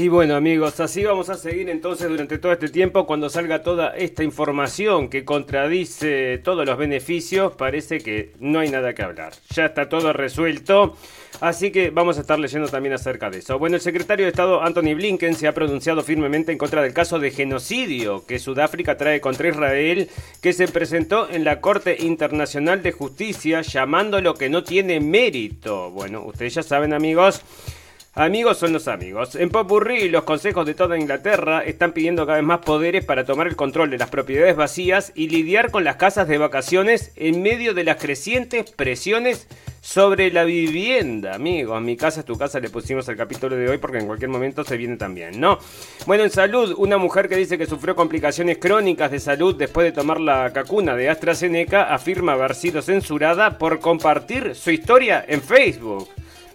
Y bueno amigos, así vamos a seguir entonces durante todo este tiempo cuando salga toda esta información que contradice todos los beneficios, parece que no hay nada que hablar. Ya está todo resuelto, así que vamos a estar leyendo también acerca de eso. Bueno, el secretario de Estado Anthony Blinken se ha pronunciado firmemente en contra del caso de genocidio que Sudáfrica trae contra Israel, que se presentó en la Corte Internacional de Justicia llamándolo que no tiene mérito. Bueno, ustedes ya saben amigos. Amigos son los amigos. En Popurrí, los consejos de toda Inglaterra están pidiendo cada vez más poderes para tomar el control de las propiedades vacías y lidiar con las casas de vacaciones en medio de las crecientes presiones sobre la vivienda. Amigos, mi casa es tu casa, le pusimos el capítulo de hoy porque en cualquier momento se viene también, ¿no? Bueno, en salud, una mujer que dice que sufrió complicaciones crónicas de salud después de tomar la cacuna de AstraZeneca afirma haber sido censurada por compartir su historia en Facebook.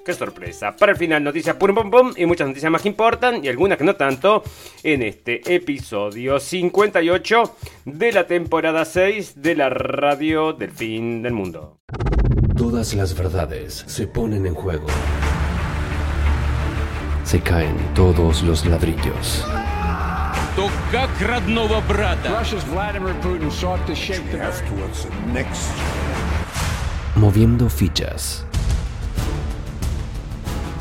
¡Qué sorpresa! Para el final, noticias pum pum pum y muchas noticias más que importan y algunas que no tanto en este episodio 58 de la temporada 6 de la radio del fin del mundo. Todas las verdades se ponen en juego. Se caen todos los ladrillos. То как родного брата. Russia's Vladimir Putin sought to shape the towards the next Moviendo fichas.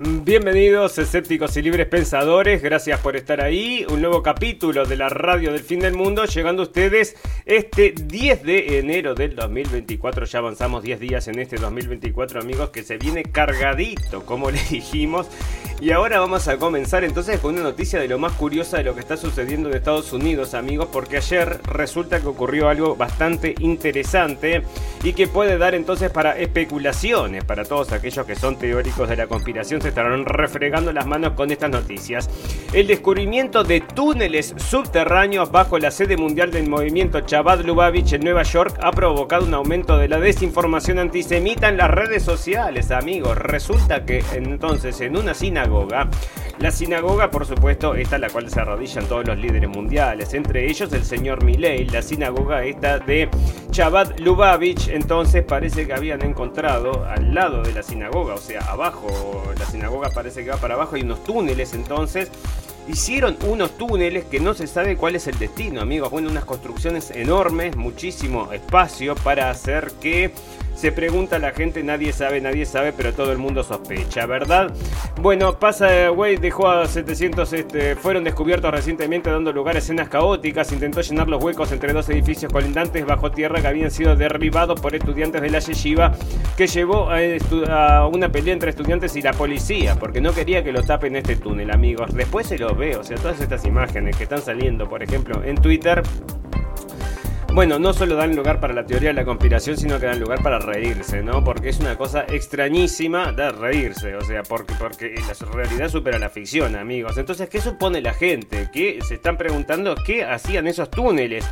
Bienvenidos escépticos y libres pensadores, gracias por estar ahí. Un nuevo capítulo de la radio del fin del mundo, llegando a ustedes este 10 de enero del 2024. Ya avanzamos 10 días en este 2024 amigos que se viene cargadito, como le dijimos. Y ahora vamos a comenzar entonces con una noticia de lo más curiosa de lo que está sucediendo en Estados Unidos amigos, porque ayer resulta que ocurrió algo bastante interesante y que puede dar entonces para especulaciones para todos aquellos que son teóricos de la conspiración estarán refregando las manos con estas noticias. El descubrimiento de túneles subterráneos bajo la sede mundial del movimiento Chabad Lubavitch en Nueva York ha provocado un aumento de la desinformación antisemita en las redes sociales, amigos. Resulta que entonces en una sinagoga, la sinagoga por supuesto esta la cual se arrodillan todos los líderes mundiales, entre ellos el señor Milei, la sinagoga esta de Chabad Lubavitch, entonces parece que habían encontrado al lado de la sinagoga, o sea, abajo la sinagoga parece que va para abajo, hay unos túneles entonces. Hicieron unos túneles que no se sabe cuál es el destino, amigos. Bueno, unas construcciones enormes, muchísimo espacio para hacer que se pregunta la gente, nadie sabe, nadie sabe, pero todo el mundo sospecha, ¿verdad? Bueno, pasa, güey, dejó a 700, este, fueron descubiertos recientemente dando lugar a escenas caóticas, intentó llenar los huecos entre dos edificios colindantes bajo tierra que habían sido derribados por estudiantes de la Yeshiva, que llevó a, una pelea entre estudiantes y la policía, porque no quería que lo tapen este túnel, amigos. Después se lo ve, o sea, todas estas imágenes que están saliendo, por ejemplo, en Twitter, bueno, no solo dan lugar para la teoría de la conspiración, sino que dan lugar para reírse, ¿no? Porque es una cosa extrañísima de reírse, o sea, porque, porque la realidad supera la ficción, amigos. Entonces, ¿qué supone la gente? Que se están preguntando qué hacían esos túneles.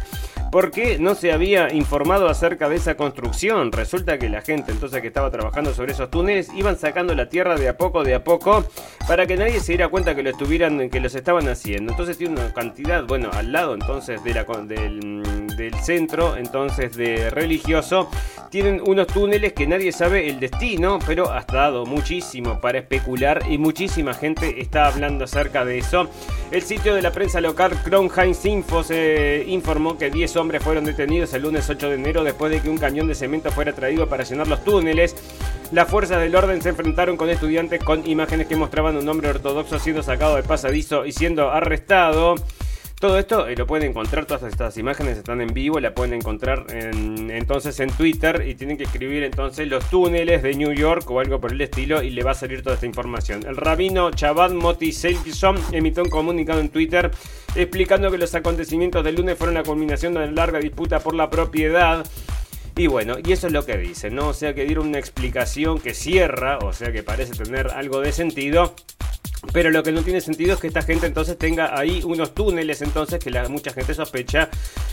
¿Por qué no se había informado acerca de esa construcción? Resulta que la gente entonces que estaba trabajando sobre esos túneles iban sacando la tierra de a poco, de a poco, para que nadie se diera cuenta que lo estuvieran, que los estaban haciendo. Entonces tiene una cantidad, bueno, al lado entonces de la, del, centro, entonces de religioso, tienen unos túneles que nadie sabe el destino, pero ha dado muchísimo para especular y muchísima gente está hablando acerca de eso. El sitio de la prensa local Kronheinz Info se informó que 10 hombres fueron detenidos el lunes 8 de enero después de que un cañón de cemento fuera traído para llenar los túneles. Las fuerzas del orden se enfrentaron con estudiantes con imágenes que mostraban un hombre ortodoxo siendo sacado del pasadizo y siendo arrestado. Todo esto eh, lo pueden encontrar, todas estas imágenes están en vivo, la pueden encontrar entonces en Twitter y tienen que escribir entonces los túneles de New York o algo por el estilo y le va a salir toda esta información. El rabino Chabad Moti Selkison emitió un comunicado en Twitter explicando que los acontecimientos del lunes fueron la culminación de una larga disputa por la propiedad. Y bueno, y eso es lo que dice, ¿no? O sea que dieron una explicación que cierra, o sea que parece tener algo de sentido Pero lo que no tiene sentido es que esta gente entonces tenga ahí unos túneles entonces que la, mucha gente sospecha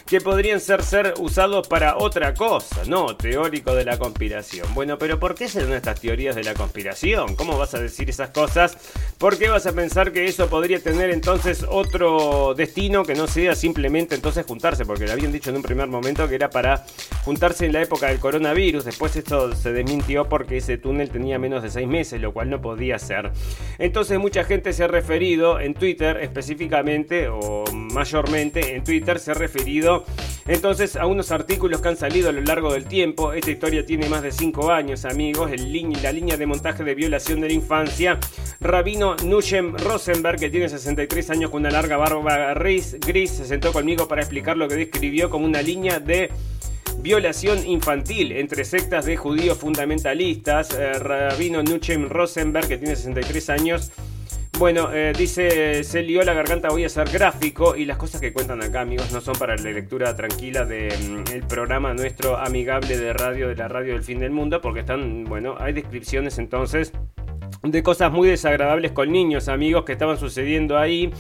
que podrían ser, usados para otra cosa, ¿no? Teórico de la conspiración. Bueno, pero ¿por qué se dan estas teorías de la conspiración? ¿Cómo vas a decir esas cosas? ¿Por qué vas a pensar que eso podría tener entonces otro destino que no sea simplemente entonces juntarse? Porque le habían dicho en un primer momento que era para juntarse en la época del coronavirus. Después esto se desmintió porque ese túnel tenía menos de seis meses, lo cual no podía ser. Entonces mucha gente se ha referido en Twitter específicamente o mayormente en Twitter se ha referido entonces a unos artículos que han salido a lo largo del tiempo. Esta historia tiene más de 5 años amigos. El la línea de montaje de violación de la infancia. Rabino Nushem Rosenberg que tiene 63 años con una larga barba gris, gris se sentó conmigo para explicar lo que describió como una línea de violación infantil entre sectas de judíos fundamentalistas. Eh, Rabino Nuchem Rosenberg, que tiene 63 años, bueno, eh, dice, se lió la garganta, voy a ser gráfico. Y las cosas que cuentan acá, amigos, no son para la lectura tranquila del mm, programa nuestro amigable de radio, de la radio del fin del mundo, porque están, bueno, hay descripciones entonces de cosas muy desagradables con niños, amigos, que estaban sucediendo ahí.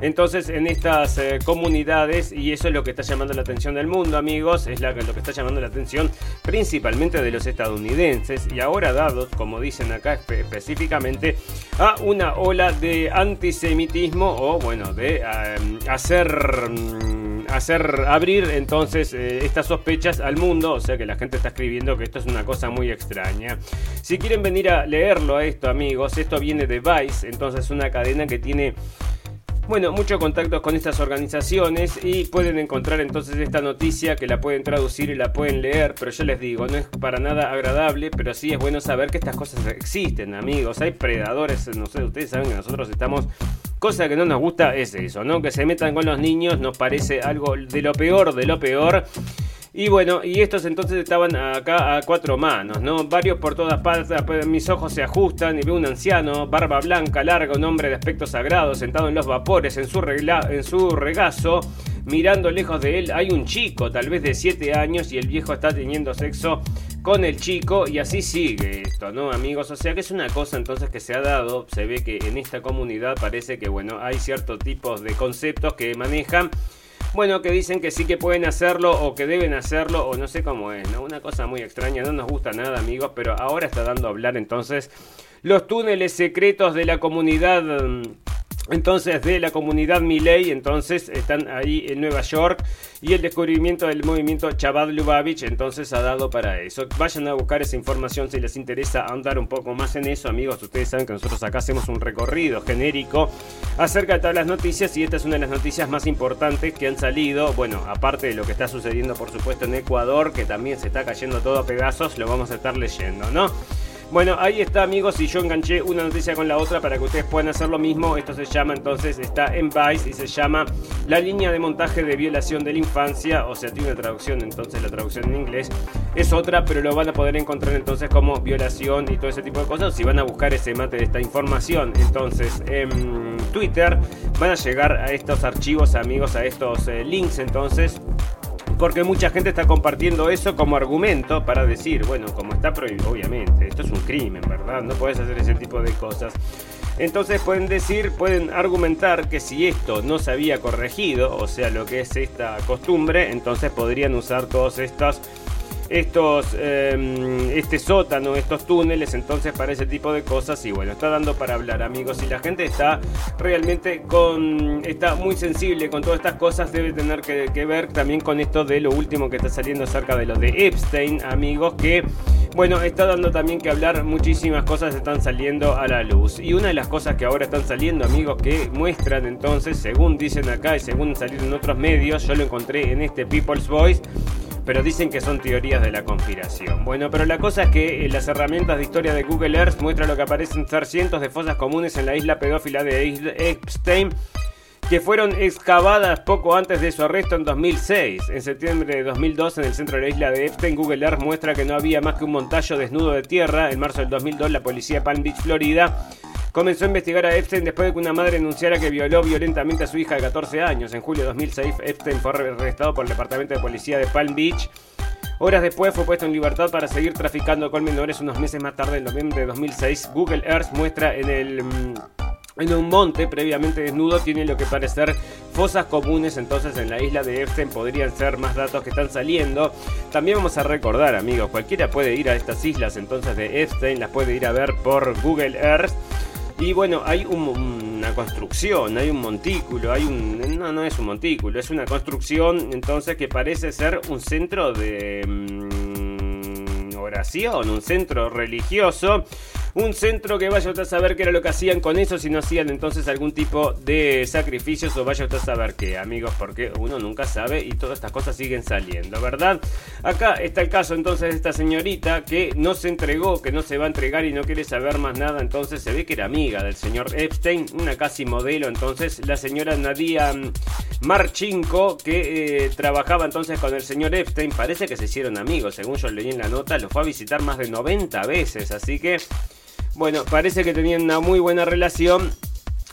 Entonces, en estas eh, comunidades, y eso es lo que está llamando la atención del mundo, amigos, es lo que está llamando la atención principalmente de los estadounidenses, y ahora dados, como dicen acá específicamente, a una ola de antisemitismo o, bueno, de eh, hacer... Mm, hacer abrir entonces eh, estas sospechas al mundo, o sea que la gente está escribiendo que esto es una cosa muy extraña. Si quieren venir a leerlo a esto, amigos, esto viene de Vice, entonces una cadena que tiene bueno, muchos contactos con estas organizaciones y pueden encontrar entonces esta noticia que la pueden traducir y la pueden leer, pero yo les digo, no es para nada agradable, pero sí es bueno saber que estas cosas existen, amigos. Hay predadores, no sé, ustedes saben que nosotros estamos Cosa que no nos gusta es eso, ¿no? Que se metan con los niños nos parece algo de lo peor, de lo peor. Y bueno, y estos entonces estaban acá a cuatro manos, ¿no? Varios por todas partes, mis ojos se ajustan y veo un anciano, barba blanca, larga, un hombre de aspecto sagrado, sentado en los vapores, en su, en su regazo, mirando lejos de él hay un chico, tal vez de 7 años, y el viejo está teniendo sexo con el chico y así sigue esto, ¿no, amigos? O sea que es una cosa entonces que se ha dado, se ve que en esta comunidad parece que, bueno, hay ciertos tipos de conceptos que manejan. Bueno, que dicen que sí que pueden hacerlo o que deben hacerlo o no sé cómo es, ¿no? Una cosa muy extraña, no nos gusta nada amigos, pero ahora está dando a hablar entonces los túneles secretos de la comunidad mm, entonces de la comunidad Miley, entonces están ahí en Nueva York y el descubrimiento del movimiento Chabad Lubavitch entonces ha dado para eso. Vayan a buscar esa información si les interesa andar un poco más en eso, amigos. Ustedes saben que nosotros acá hacemos un recorrido genérico acerca de todas las noticias y esta es una de las noticias más importantes que han salido. Bueno, aparte de lo que está sucediendo por supuesto en Ecuador, que también se está cayendo todo a pedazos, lo vamos a estar leyendo, ¿no? Bueno, ahí está amigos y yo enganché una noticia con la otra para que ustedes puedan hacer lo mismo. Esto se llama entonces, está en Vice y se llama La línea de montaje de violación de la infancia. O sea, tiene una traducción, entonces la traducción en inglés es otra, pero lo van a poder encontrar entonces como violación y todo ese tipo de cosas. Si van a buscar ese mate de esta información, entonces en Twitter van a llegar a estos archivos, amigos, a estos eh, links entonces porque mucha gente está compartiendo eso como argumento para decir, bueno, como está prohibido, obviamente, esto es un crimen, ¿verdad? No puedes hacer ese tipo de cosas. Entonces pueden decir, pueden argumentar que si esto no se había corregido, o sea, lo que es esta costumbre, entonces podrían usar todos estos estos, em, este sótano, estos túneles, entonces para ese tipo de cosas. Y bueno, está dando para hablar amigos. Y la gente está realmente con, está muy sensible con todas estas cosas, debe tener que, que ver también con esto de lo último que está saliendo acerca de lo de Epstein, amigos, que bueno, está dando también que hablar, muchísimas cosas están saliendo a la luz. Y una de las cosas que ahora están saliendo amigos que muestran entonces, según dicen acá y según salieron en otros medios, yo lo encontré en este People's Voice, pero dicen que son teorías de la conspiración. Bueno, pero la cosa es que eh, las herramientas de historia de Google Earth muestran lo que aparecen ser cientos de fosas comunes en la isla pedófila de Epstein que fueron excavadas poco antes de su arresto en 2006. En septiembre de 2002, en el centro de la isla de Epstein, Google Earth muestra que no había más que un montallo desnudo de tierra. En marzo del 2002, la policía de Palm Beach, Florida, comenzó a investigar a Epstein después de que una madre denunciara que violó violentamente a su hija de 14 años. En julio de 2006, Epstein fue arrestado por el Departamento de Policía de Palm Beach. Horas después fue puesto en libertad para seguir traficando con menores. Unos meses más tarde, en noviembre de 2006, Google Earth muestra en el mm, en un monte previamente desnudo tiene lo que parecer fosas comunes entonces en la isla de Epstein podrían ser más datos que están saliendo también vamos a recordar amigos cualquiera puede ir a estas islas entonces de Epstein las puede ir a ver por Google Earth y bueno, hay una construcción, hay un montículo, hay un... No, no es un montículo, es una construcción entonces que parece ser un centro de... Mm, un centro religioso un centro que vaya usted a saber qué era lo que hacían con eso, si no hacían entonces algún tipo de sacrificios o vaya usted a saber qué, amigos, porque uno nunca sabe y todas estas cosas siguen saliendo, ¿verdad? Acá está el caso entonces de esta señorita que no se entregó, que no se va a entregar y no quiere saber más nada, entonces se ve que era amiga del señor Epstein, una casi modelo, entonces la señora Nadia Marchinko, que eh, trabajaba entonces con el señor Epstein, parece que se hicieron amigos, según yo leí en la nota, lo fue a visitar más de 90 veces, así que... Bueno, parece que tenían una muy buena relación.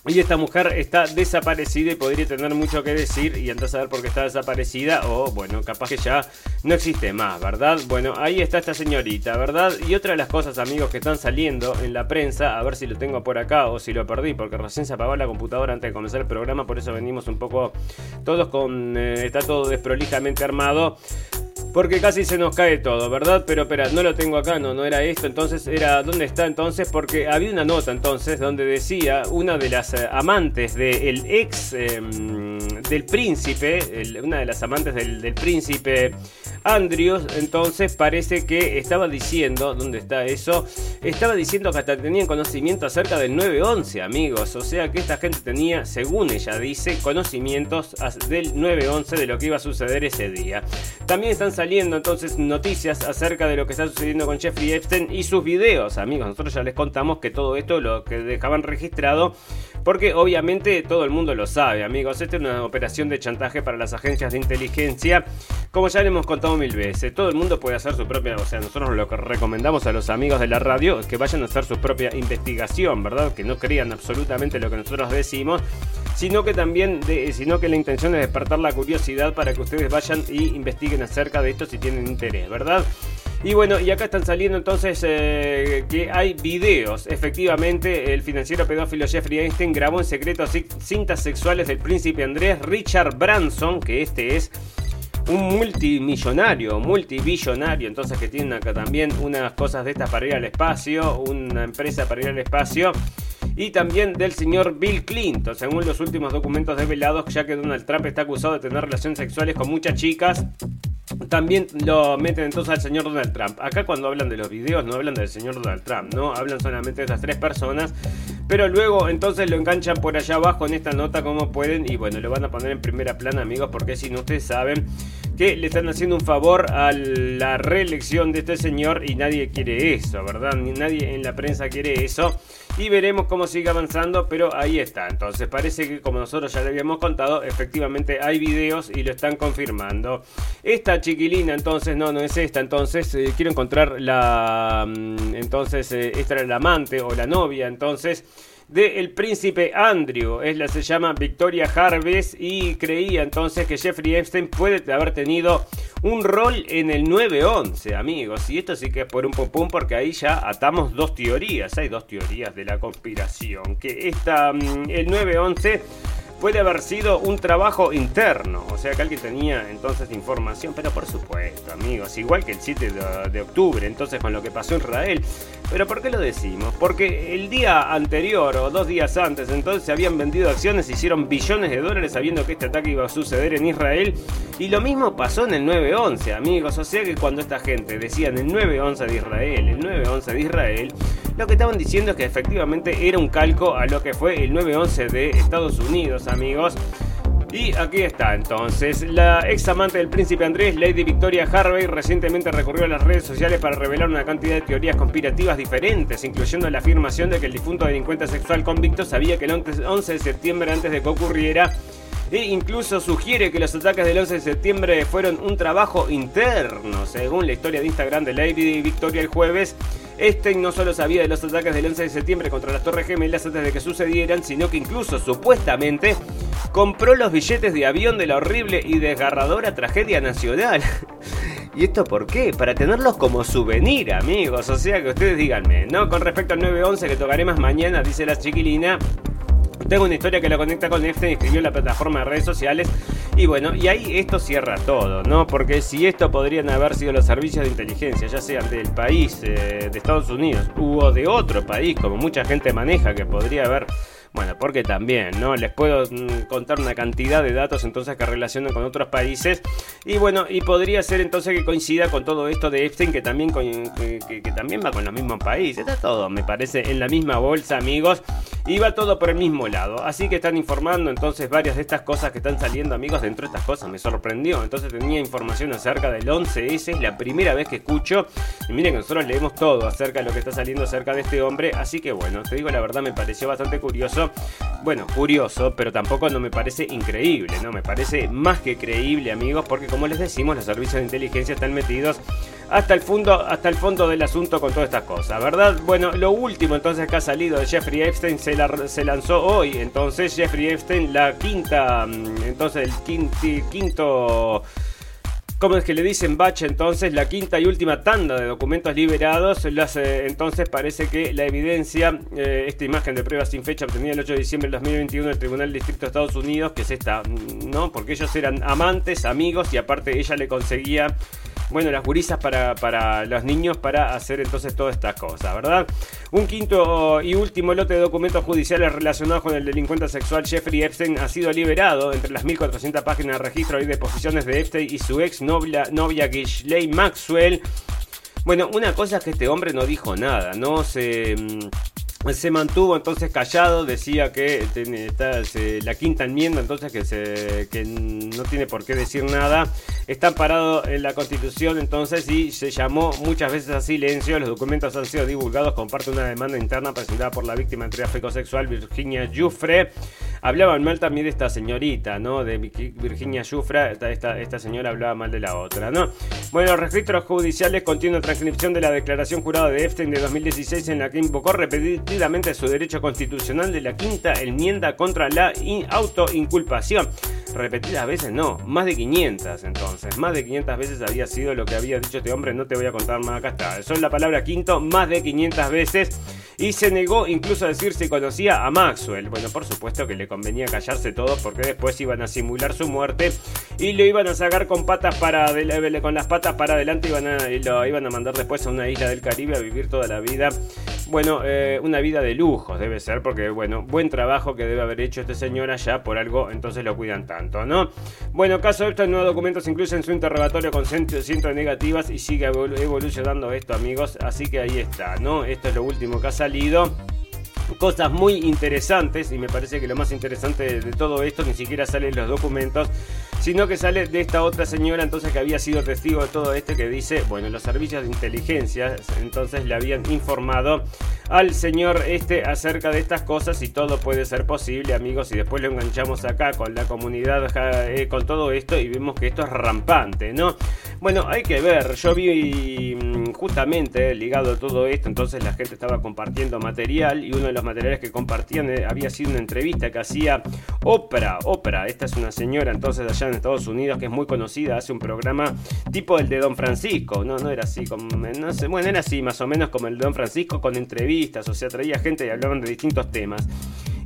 Y esta mujer está desaparecida y podría tener mucho que decir y entonces a ver por qué está desaparecida o bueno, capaz que ya no existe más, ¿verdad? Bueno, ahí está esta señorita, ¿verdad? Y otra de las cosas, amigos, que están saliendo en la prensa, a ver si lo tengo por acá o si lo perdí, porque recién se apagó la computadora antes de comenzar el programa, por eso venimos un poco todos con... Eh, está todo desprolijamente armado. Porque casi se nos cae todo, ¿verdad? Pero espera, no lo tengo acá, no, no era esto. Entonces era, ¿dónde está entonces? Porque había una nota entonces donde decía una de las eh, amantes del ex em, del príncipe, una de las amantes del, príncipe Andrews, entonces parece que estaba diciendo, ¿dónde está eso? Estaba diciendo que hasta tenían conocimiento acerca del 911, amigos. O sea que esta gente tenía, según ella dice, conocimientos del 911 de lo que iba a suceder ese día. También están saliendo entonces noticias acerca de lo que está sucediendo con Jeffrey Epstein y sus videos, amigos. Nosotros ya les contamos que todo esto lo que dejaban registrado porque obviamente todo el mundo lo sabe, amigos. Esta es una operación de chantaje para las agencias de inteligencia. Como ya le hemos contado mil veces, todo el mundo puede hacer su propia. O sea, nosotros lo que recomendamos a los amigos de la radio es que vayan a hacer su propia investigación, ¿verdad? Que no crean absolutamente lo que nosotros decimos, sino que también, sino que la intención es despertar la curiosidad para que ustedes vayan y investiguen acerca de esto si tienen interés, ¿verdad? Y bueno, y acá están saliendo entonces eh, que hay videos. Efectivamente, el financiero pedófilo Jeffrey Einstein grabó en secreto cintas sexuales del príncipe Andrés Richard Branson, que este es un multimillonario, multibillonario, entonces que tiene acá también unas cosas de estas para ir al espacio, una empresa para ir al espacio y también del señor Bill Clinton. Según los últimos documentos develados, ya que Donald Trump está acusado de tener relaciones sexuales con muchas chicas también lo meten entonces al señor Donald Trump. Acá cuando hablan de los videos no hablan del señor Donald Trump, ¿no? Hablan solamente de esas tres personas. Pero luego entonces lo enganchan por allá abajo en esta nota como pueden. Y bueno, lo van a poner en primera plana amigos porque si no ustedes saben que le están haciendo un favor a la reelección de este señor y nadie quiere eso, ¿verdad? Ni nadie en la prensa quiere eso. Y veremos cómo sigue avanzando, pero ahí está. Entonces parece que como nosotros ya le habíamos contado, efectivamente hay videos y lo están confirmando. Esta chiquilina entonces, no, no es esta, entonces eh, quiero encontrar la... Mm, entonces, eh, esta era la amante o la novia, entonces de el príncipe Andrew. Es la se llama Victoria Harvest y creía entonces que Jeffrey Epstein puede haber tenido un rol en el 911, amigos. Y esto sí que es por un popum porque ahí ya atamos dos teorías. Hay dos teorías de la conspiración. Que esta, mm, el 911 puede haber sido un trabajo interno, o sea que alguien tenía entonces información, pero por supuesto, amigos, igual que el 7 de, octubre, entonces con lo que pasó en Israel. Pero ¿por qué lo decimos? Porque el día anterior o dos días antes, entonces se habían vendido acciones, hicieron billones de dólares sabiendo que este ataque iba a suceder en Israel. Y lo mismo pasó en el 9-11, amigos. O sea que cuando esta gente decían el 9-11 de Israel, el 9-11 de Israel, lo que estaban diciendo es que efectivamente era un calco a lo que fue el 9-11 de Estados Unidos, amigos. Y aquí está entonces, la ex amante del príncipe Andrés, Lady Victoria Harvey, recientemente recurrió a las redes sociales para revelar una cantidad de teorías conspirativas diferentes, incluyendo la afirmación de que el difunto delincuente sexual convicto sabía que el 11 de septiembre antes de que ocurriera e incluso sugiere que los ataques del 11 de septiembre fueron un trabajo interno, según la historia de Instagram de Lady Victoria el jueves. Este no solo sabía de los ataques del 11 de septiembre contra las Torres Gemelas antes de que sucedieran, sino que incluso supuestamente compró los billetes de avión de la horrible y desgarradora tragedia nacional. ¿Y esto por qué? Para tenerlos como souvenir, amigos. O sea que ustedes díganme, ¿no? Con respecto al 911 que tocaré más mañana, dice la chiquilina. Tengo una historia que lo conecta con Epstein, escribió en la plataforma de redes sociales. Y bueno, y ahí esto cierra todo, ¿no? Porque si esto podrían haber sido los servicios de inteligencia, ya sean del país, eh, de Estados Unidos, u de otro país, como mucha gente maneja, que podría haber bueno, porque también, ¿no? Les puedo mm, contar una cantidad de datos entonces que relacionan con otros países. Y bueno, y podría ser entonces que coincida con todo esto de Epstein, que también, que, también va con los mismos países. Está todo, me parece, en la misma bolsa, amigos. Y va todo por el mismo lado. Así que están informando entonces varias de estas cosas que están saliendo, amigos. Dentro de estas cosas me sorprendió. Entonces tenía información acerca del 11S. Es la primera vez que escucho. Y miren que nosotros leemos todo acerca de lo que está saliendo acerca de este hombre. Así que bueno, te digo la verdad, me pareció bastante curioso bueno, curioso, pero tampoco no me parece increíble, ¿no? Me parece más que creíble, amigos, porque como les decimos, los servicios de inteligencia están metidos hasta el fondo, hasta el fondo del asunto con todas estas cosas, ¿verdad? Bueno, lo último entonces que ha salido de Jeffrey Epstein se, lanzó hoy, entonces Jeffrey Epstein, la quinta, mm, entonces el quinto como es que le dicen batch entonces, la quinta y última tanda de documentos liberados. Eh, entonces parece que la evidencia, eh, esta imagen de prueba sin fecha obtenida el 8 de diciembre del 2021 del Tribunal Distrito de Estados Unidos, que es esta, ¿no? Porque ellos eran amantes, amigos y aparte ella le conseguía bueno, las gurisas para, para los niños para hacer entonces todas estas cosas, ¿verdad? Un quinto y último lote de documentos judiciales relacionados con el delincuente sexual Jeffrey Epstein ha sido liberado entre las 1.400 páginas de registro y deposiciones de Epstein y su ex novia, novia Maxwell. Bueno, una cosa es que este hombre no dijo nada, no se... Se mantuvo entonces callado, decía que está, la quinta enmienda entonces que, se, que no tiene por qué decir nada, está parado en la constitución entonces y se llamó muchas veces a silencio, los documentos han sido divulgados con parte de una demanda interna presentada por la víctima de tráfico sexual Virginia Jufre. Hablaban mal también de esta señorita, ¿no? De Virginia Jufre, esta, esta, señora hablaba mal de la otra, ¿no? Bueno, los registros judiciales contienen transcripción de la declaración jurada de Epstein de 2016 en la que invocó repetidamente su derecho constitucional de la quinta enmienda contra la autoinculpación. Repetidas veces, no, más de 500 entonces, más de 500 veces había sido lo que había dicho este hombre, no te voy a contar más, acá está. Son la palabra quinto más de 500 veces y se negó incluso a decir si conocía a Maxwell. Bueno, por supuesto que le convenía callarse todo porque después iban a simular su muerte y lo iban a sacar con patas para con las patas para adelante y lo iban a mandar después a una isla del Caribe a vivir toda la vida. Bueno, eh, una vida de lujos debe ser porque bueno, buen trabajo que debe haber hecho este señor allá por algo, entonces lo cuidan tanto, ¿no? Bueno, caso de estos nuevos documentos incluyen su interrogatorio con cientos de negativas y sigue evolucionando esto, amigos, así que ahí está, ¿no? Esto es lo último que ha salido cosas muy interesantes y me parece que lo más interesante de todo esto ni siquiera sale en los documentos sino que sale de esta otra señora entonces que había sido testigo de todo este que dice, bueno, los servicios de inteligencia entonces le habían informado al señor este acerca de estas cosas y todo puede ser posible, amigos, y después lo enganchamos acá con la comunidad, eh, con todo esto y vemos que esto es rampante, ¿no? Bueno, hay que ver, yo vi mm, justamente ligado a todo esto, entonces la gente estaba compartiendo material y uno de los materiales que compartían eh, había sido una entrevista que hacía Oprah, Oprah, esta es una señora entonces allá en Estados Unidos que es muy conocida, hace un programa tipo el de Don Francisco, no, no era así, como, no sé, bueno, era así más o menos como el de Don Francisco con entrevistas, o sea, traía gente y hablaban de distintos temas.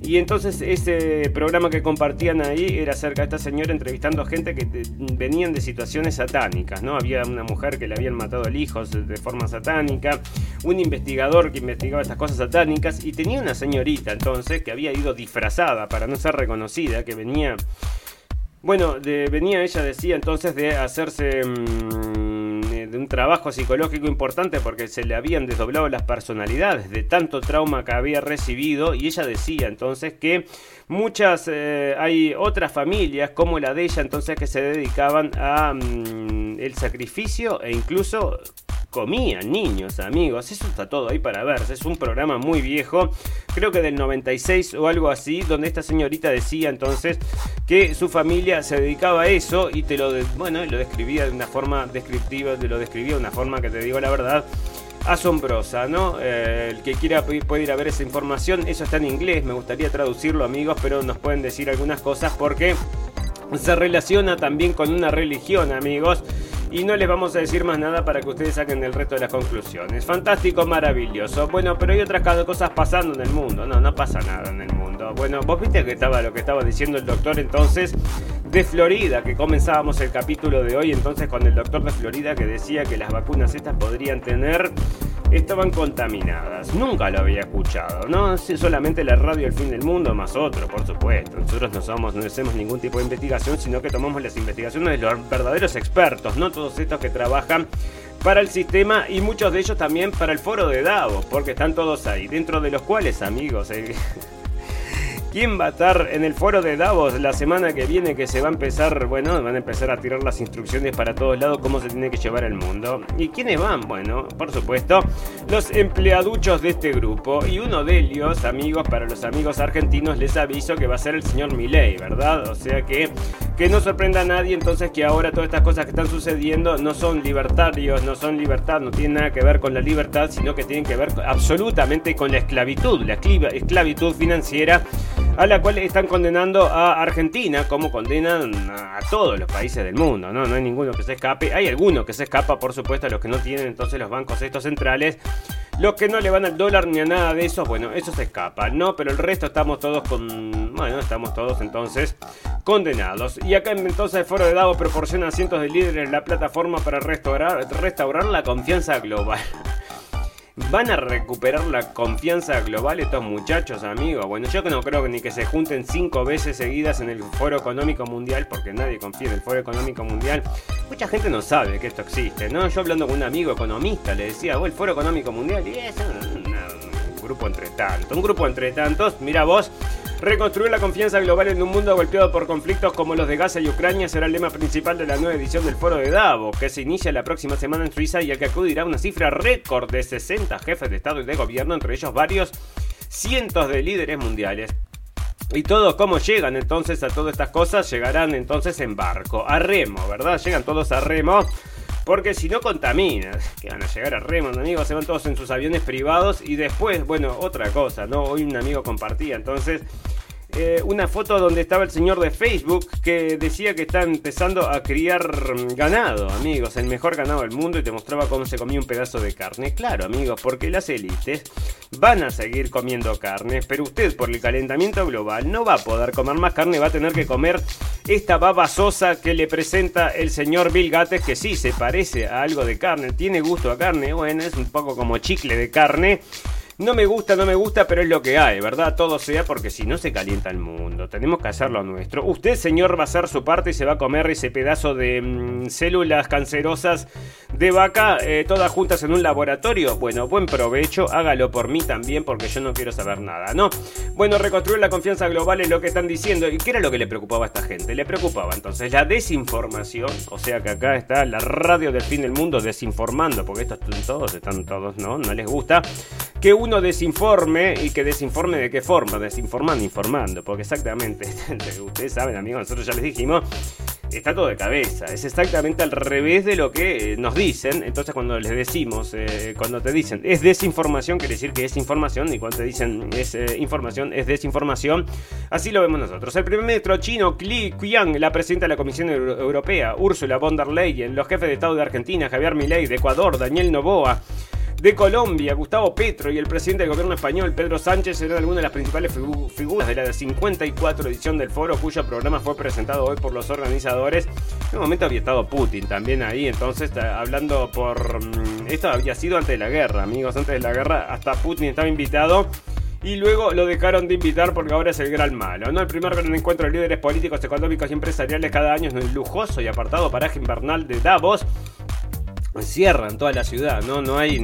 Y entonces ese programa que compartían ahí era acerca de esta señora entrevistando a gente que venían de situaciones satánicas, ¿no? Había una mujer que le habían matado al hijo de forma satánica, un investigador que investigaba estas cosas satánicas y tenía una señorita entonces que había ido disfrazada para no ser reconocida, que venía bueno, venía ella, decía entonces, de hacerse mm, de un trabajo psicológico importante porque se le habían desdoblado las personalidades de tanto trauma que había recibido y ella decía entonces que muchas, eh, hay otras familias como la de ella entonces que se dedicaban a mm, el sacrificio e incluso comían niños, amigos. Eso está todo ahí para verse. Es un programa muy viejo, creo que del 96 o algo así, donde esta señorita decía entonces que su familia se dedicaba a eso y te lo, bueno, lo describía de una forma descriptiva, te lo describía de una forma que te digo la verdad asombrosa, ¿no? Eh, el que quiera puede ir a ver esa información, eso está en inglés, me gustaría traducirlo amigos, pero nos pueden decir algunas cosas porque se relaciona también con una religión, amigos. y no les vamos a decir más nada para que ustedes saquen el resto de las conclusiones. Fantástico, maravilloso. Bueno, pero hay otras cosas pasando en el mundo. No, no pasa nada en el mundo. Bueno, vos viste que estaba lo que estaba diciendo el doctor entonces de Florida, que comenzábamos el capítulo de hoy entonces con el doctor de Florida que decía que las vacunas estas podrían tener estaban contaminadas. Nunca lo había escuchado, ¿no? solamente la radio El Fin del Mundo, más otro, por supuesto. Nosotros no somos, no hacemos ningún tipo de investigación, sino que tomamos las investigaciones de los verdaderos expertos, no todos estos que trabajan para el sistema y muchos de ellos también para el foro de Davos, porque están todos ahí, dentro de los cuales, amigos, eh, ¿Quién va a estar en el foro de Davos la semana que viene que se va a empezar, bueno, van a empezar a tirar las instrucciones para todos lados cómo se tiene que llevar el mundo? ¿Y quiénes van? Bueno, por supuesto, los empleaduchos de este grupo y uno de ellos, amigos, para los amigos argentinos les aviso que va a ser el señor Milei, ¿verdad? O sea que que no sorprenda a nadie entonces que ahora todas estas cosas que están sucediendo no son libertarios, no son libertad, no tienen nada que ver con la libertad, sino que tienen que ver absolutamente con la esclavitud, la esclavitud financiera a la cual están condenando a Argentina, como condenan a todos los países del mundo, ¿no? No hay ninguno que se escape. Hay algunos que se escapa, por supuesto, a los que no tienen entonces los bancos estos centrales. Los que no le van al dólar ni a nada de eso, bueno, eso se escapa, ¿no? Pero el resto estamos todos con. Bueno, estamos todos entonces condenados. Y acá entonces el Foro de Davos proporciona a cientos de líderes la plataforma para restaurar, restaurar la confianza global. ¿Van a recuperar la confianza global estos muchachos, amigos? Bueno, yo no creo ni que se junten cinco veces seguidas en el Foro Económico Mundial, porque nadie confía en el Foro Económico Mundial. Mucha gente no sabe que esto existe, ¿no? Yo hablando con un amigo economista le decía, oh, el Foro Económico Mundial, y es un grupo entre tantos. Un grupo entre tantos, mira vos, Reconstruir la confianza global en un mundo golpeado por conflictos como los de Gaza y Ucrania será el lema principal de la nueva edición del Foro de Davos, que se inicia la próxima semana en Suiza y al que acudirá una cifra récord de 60 jefes de Estado y de Gobierno, entre ellos varios cientos de líderes mundiales. Y todos, ¿cómo llegan entonces a todas estas cosas? Llegarán entonces en barco, a remo, ¿verdad? Llegan todos a remo. Porque si no contaminan, que van a llegar a remo, amigos, se van todos en sus aviones privados y después, bueno, otra cosa, ¿no? Hoy un amigo compartía, entonces eh, una foto donde estaba el señor de Facebook que decía que está empezando a criar ganado, amigos, el mejor ganado del mundo y te mostraba cómo se comía un pedazo de carne. Claro, amigos, porque las élites van a seguir comiendo carne, pero usted por el calentamiento global no va a poder comer más carne, va a tener que comer esta baba sosa que le presenta el señor Bill Gates, que sí se parece a algo de carne, tiene gusto a carne, bueno, es un poco como chicle de carne no me gusta, no me gusta, pero es lo que hay, ¿verdad? Todo sea porque si no se calienta el mundo. Tenemos que hacer lo nuestro. Usted, señor, va a hacer su parte y se va a comer ese pedazo de mm, células cancerosas de vaca, eh, todas juntas en un laboratorio. Bueno, buen provecho, hágalo por mí también porque yo no quiero saber nada, ¿no? Bueno, reconstruir la confianza global es lo que están diciendo. ¿Y qué era lo que le preocupaba a esta gente? Le preocupaba entonces la desinformación, o sea que acá está la radio del fin del mundo desinformando, porque estos todos están todos, ¿no? No les gusta que desinforme y que desinforme de qué forma, desinformando, informando, porque exactamente, ustedes saben amigos, nosotros ya les dijimos, está todo de cabeza, es exactamente al revés de lo que eh, nos dicen, entonces cuando les decimos, eh, cuando te dicen es desinformación, quiere decir que es información, y cuando te dicen es eh, información, es desinformación, así lo vemos nosotros. El primer ministro chino, Li Qiang, la presidenta de la Comisión Europea, Ursula von der Leyen, los jefes de Estado de Argentina, Javier Milei, de Ecuador, Daniel Novoa, de Colombia, Gustavo Petro y el presidente del gobierno español, Pedro Sánchez, serán algunas de las principales figuras de la 54 edición del foro, cuyo programa fue presentado hoy por los organizadores. En un momento había estado Putin también ahí, entonces hablando por... Mm, esto había sido antes de la guerra, amigos, antes de la guerra, hasta Putin estaba invitado y luego lo dejaron de invitar porque ahora es el gran malo. ¿no? El primer gran encuentro de líderes políticos, económicos y empresariales cada año en el lujoso y apartado paraje invernal de Davos cierran toda la ciudad, ¿no? No hay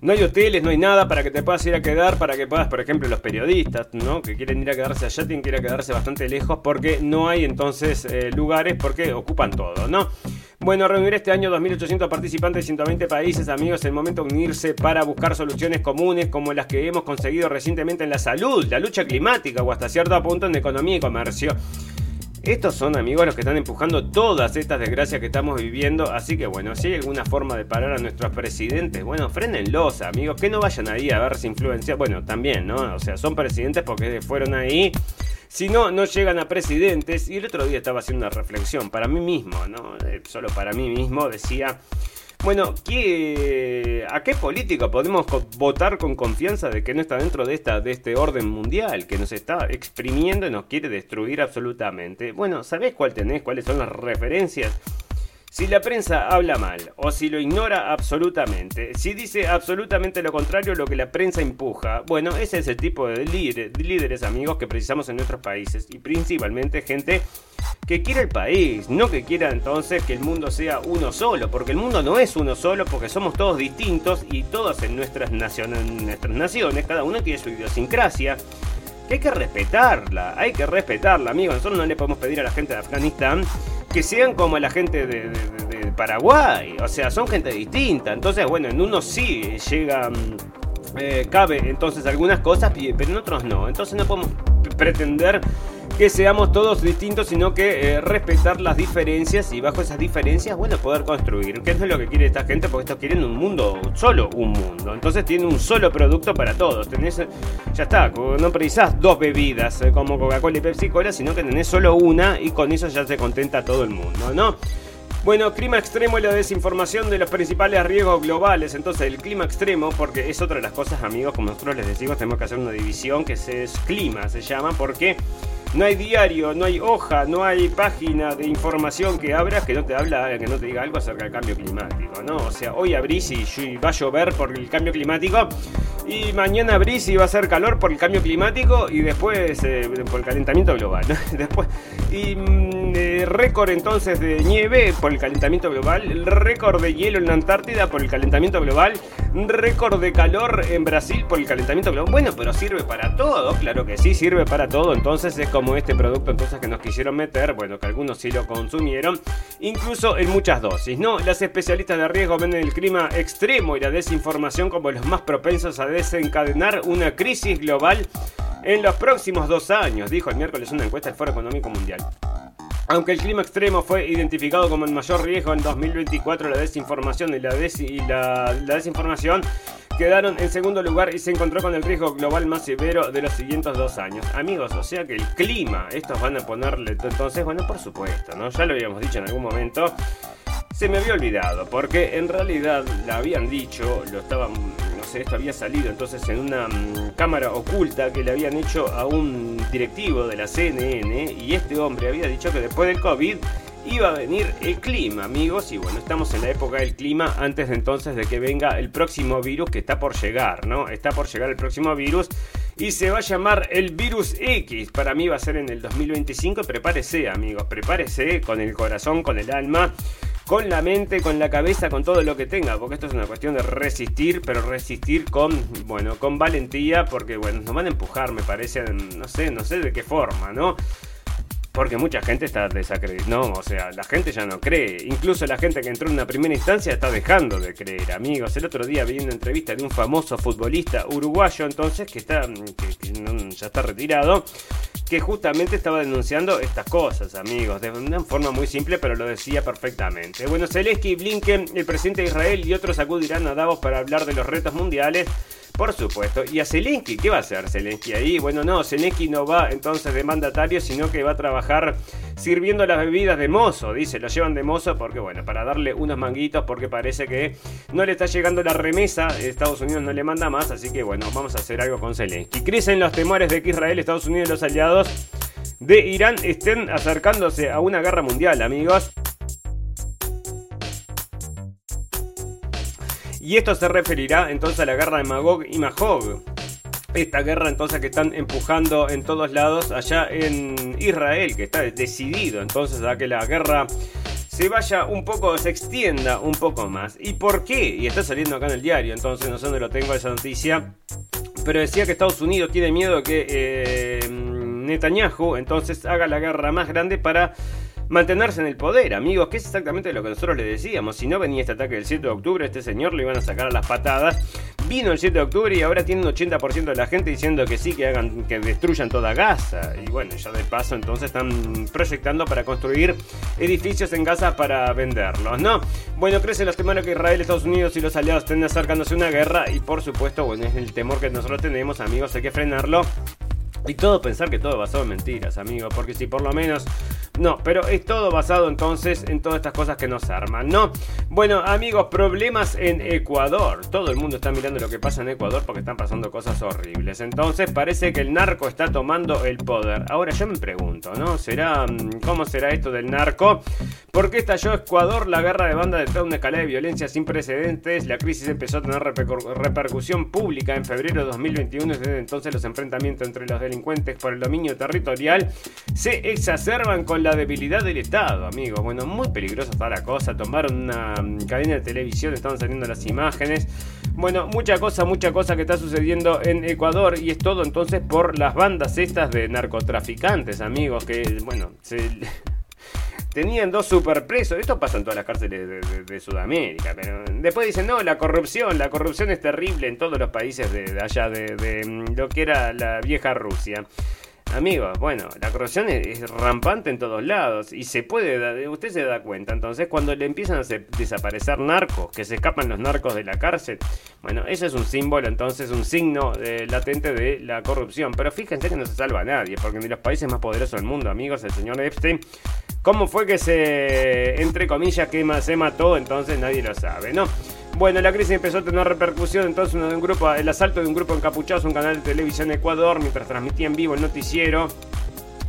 no hay hoteles, no hay nada para que te puedas ir a quedar, para que puedas, por ejemplo, los periodistas, ¿no? Que quieren ir a quedarse allá, tienen que ir a quedarse bastante lejos porque no hay entonces eh, lugares porque ocupan todo, ¿no? Bueno, reunir este año 2.800 participantes de 120 países, amigos, es el momento de unirse para buscar soluciones comunes como las que hemos conseguido recientemente en la salud, la lucha climática o hasta cierto punto en economía y comercio. Estos son amigos los que están empujando todas estas desgracias que estamos viviendo. Así que bueno, si hay alguna forma de parar a nuestros presidentes, bueno, frenenlos, amigos, que no vayan ahí a verse influencia. Bueno, también, ¿no? O sea, son presidentes porque fueron ahí Si no, no llegan a presidentes. Y el otro día estaba haciendo una reflexión para mí mismo, ¿no? Eh, solo para mí mismo decía... Bueno, ¿qué, ¿a qué política podemos votar con confianza de que no está dentro de, esta, de este orden mundial que nos está exprimiendo y nos quiere destruir absolutamente? Bueno, ¿sabés cuál tenés? ¿Cuáles son las referencias? Si la prensa habla mal o si lo ignora absolutamente, si dice absolutamente lo contrario lo que la prensa empuja, bueno, ese es el tipo de, líderes, amigos que precisamos en nuestros países y principalmente gente que quiere el país, no que quiera entonces que el mundo sea uno solo, porque el mundo no es uno solo, porque somos todos distintos y todos en nuestras, naciones, en nuestras naciones, cada uno tiene su idiosincrasia que hay que respetarla, hay que respetarla, amigos. Nosotros no le podemos pedir a la gente de Afganistán que sean como la gente de, Paraguay. O sea, son gente distinta. Entonces, bueno, en unos sí llega. Mm, eh, cabe entonces algunas cosas, pero en otros no. Entonces no podemos pretender que seamos todos distintos, sino que eh, respetar las diferencias y bajo esas diferencias, bueno, poder construir. ¿Qué es lo que quiere esta gente? Porque estos quieren un mundo, solo un mundo. Entonces tienen un solo producto para todos. Tenés, ya está, no precisás dos bebidas eh, como Coca-Cola y Pepsi-Cola, sino que tenés solo una y con eso ya se contenta todo el mundo, ¿no? Bueno, clima extremo y la desinformación de los principales riesgos globales. Entonces, el clima extremo, porque es otra de las cosas, amigos, como nosotros les decimos, tenemos que hacer una división que es clima, se llama, porque no hay diario, no hay hoja, no hay página de información que abras que no te habla, que no te diga algo acerca del cambio climático, ¿no? O sea, hoy abrís y va a llover por el cambio climático y mañana abrís y va a ser calor por el cambio climático y después eh, por el calentamiento global, Después, y mm, eh, récord entonces de nieve por el calentamiento global, récord de hielo en la Antártida por el calentamiento global, récord de calor en Brasil por el calentamiento global. Bueno, pero sirve para todo, claro que sí, sirve para todo, entonces es como este producto entonces que nos quisieron meter, bueno, que algunos sí lo consumieron, incluso en muchas dosis, ¿no? Las especialistas de riesgo ven el clima extremo y la desinformación como los más propensos a desencadenar una crisis global en los próximos dos años, dijo el miércoles una encuesta del Foro Económico Mundial. Aunque el clima extremo fue identificado como el mayor riesgo en 2024, la desinformación y la, desinformación quedaron en segundo lugar y se encontró con el riesgo global más severo de los siguientes dos años. Amigos, o sea que el clima, estos van a ponerle entonces, bueno, por supuesto, ¿no? Ya lo habíamos dicho en algún momento. Se me había olvidado, porque en realidad la habían dicho, lo estaban, no sé, esto había salido entonces en una mm, cámara oculta que le habían hecho a un directivo de la CNN y este hombre había dicho que después del COVID iba a venir el clima, amigos. Y bueno, estamos en la época del clima antes de entonces de que venga el próximo virus que está por llegar, ¿no? Está por llegar el próximo virus y se va a llamar el virus X. Para mí va a ser en el 2025. Prepárese, amigos, prepárese con el corazón, con el alma. Con la mente, con la cabeza, con todo lo que tenga, porque esto es una cuestión de resistir, pero resistir con, bueno, con valentía, porque bueno, nos van a empujar, me parece, no sé, no sé de qué forma, ¿no? Porque mucha gente está desacreditada. No, o sea, la gente ya no cree. Incluso la gente que entró en una primera instancia está dejando de creer, amigos. El otro día vi una entrevista de un famoso futbolista uruguayo, entonces, que está. que, ya está retirado. Que justamente estaba denunciando estas cosas, amigos. De una forma muy simple, pero lo decía perfectamente. Bueno, Zelensky, Blinken, el presidente de Israel y otros acudirán a Davos para hablar de los retos mundiales por supuesto. ¿Y a Zelensky? ¿Qué va a hacer Zelensky ahí? Bueno, no, Zelensky no va entonces de mandatario, sino que va a trabajar sirviendo las bebidas de mozo. Dice, lo llevan de mozo porque, bueno, para darle unos manguitos porque parece que no le está llegando la remesa. Estados Unidos no le manda más, así que, bueno, vamos a hacer algo con Zelensky. Crecen los temores de que Israel, Estados Unidos y los aliados de Irán estén acercándose a una guerra mundial, amigos. Y esto se referirá entonces a la guerra de Magog y Magog. Esta guerra entonces que están empujando en todos lados allá en Israel, que está decidido entonces a que la guerra se vaya un poco, se extienda un poco más. ¿Y por qué? Y está saliendo acá en el diario, entonces no sé dónde lo tengo esa noticia. Pero decía que Estados Unidos tiene miedo que eh, Netanyahu entonces haga la guerra más grande para mantenerse en el poder, amigos, que es exactamente lo que nosotros le decíamos. Si no venía este ataque del 7 de octubre, este señor lo iban a sacar a las patadas. Vino el 7 de octubre y ahora tiene un 80% de la gente diciendo que sí, que hagan, que destruyan toda Gaza. Y bueno, ya de paso entonces están proyectando para construir edificios en Gaza para venderlos, ¿no? Bueno, crecen los temores que Israel, Estados Unidos y los aliados estén acercándose a una guerra y por supuesto, bueno, es el temor que nosotros tenemos, amigos, hay que frenarlo. Y todo pensar que todo basado en mentiras, amigos, porque si por lo menos... No, pero es todo basado entonces en todas estas cosas que nos arman, ¿no? Bueno, amigos, problemas en Ecuador. Todo el mundo está mirando lo que pasa en Ecuador porque están pasando cosas horribles. Entonces parece que el narco está tomando el poder. Ahora yo me pregunto, ¿no? ¿Será mm, cómo será esto del narco? ¿Por qué estalló Ecuador la guerra de banda detrás de una escalada de violencia sin precedentes? La crisis empezó a tener repercusión pública en febrero de 2021 y desde entonces los enfrentamientos entre los delincuentes por el dominio territorial se exacerban con la debilidad del Estado, amigos. Bueno, muy peligrosa está la cosa. Tomaron una mm, cadena de televisión, estaban saliendo las imágenes. Bueno, mucha cosa, mucha cosa que está sucediendo en Ecuador y es todo entonces por las bandas estas de narcotraficantes, amigos, que, bueno, se tenían dos superpresos. Esto pasa en todas las cárceles de, Sudamérica. Pero después dicen, no, la corrupción, la corrupción es terrible en todos los países de, allá, de, mm, lo que era la vieja Rusia. Amigos, bueno, la corrupción es, rampante en todos lados y se puede, usted se da cuenta, entonces cuando le empiezan a desaparecer narcos, que se escapan los narcos de la cárcel, bueno, eso es un símbolo, entonces un signo latente de la corrupción, pero fíjense que no se salva a nadie, porque en los países más poderosos del mundo, amigos, el señor Epstein ¿Cómo fue que se, entre comillas, que se mató? Entonces nadie lo sabe, ¿no? Bueno, la crisis empezó a tener repercusión entonces un grupo, el asalto de un grupo encapuchado a un canal de televisión Ecuador mientras transmitía en vivo el noticiero.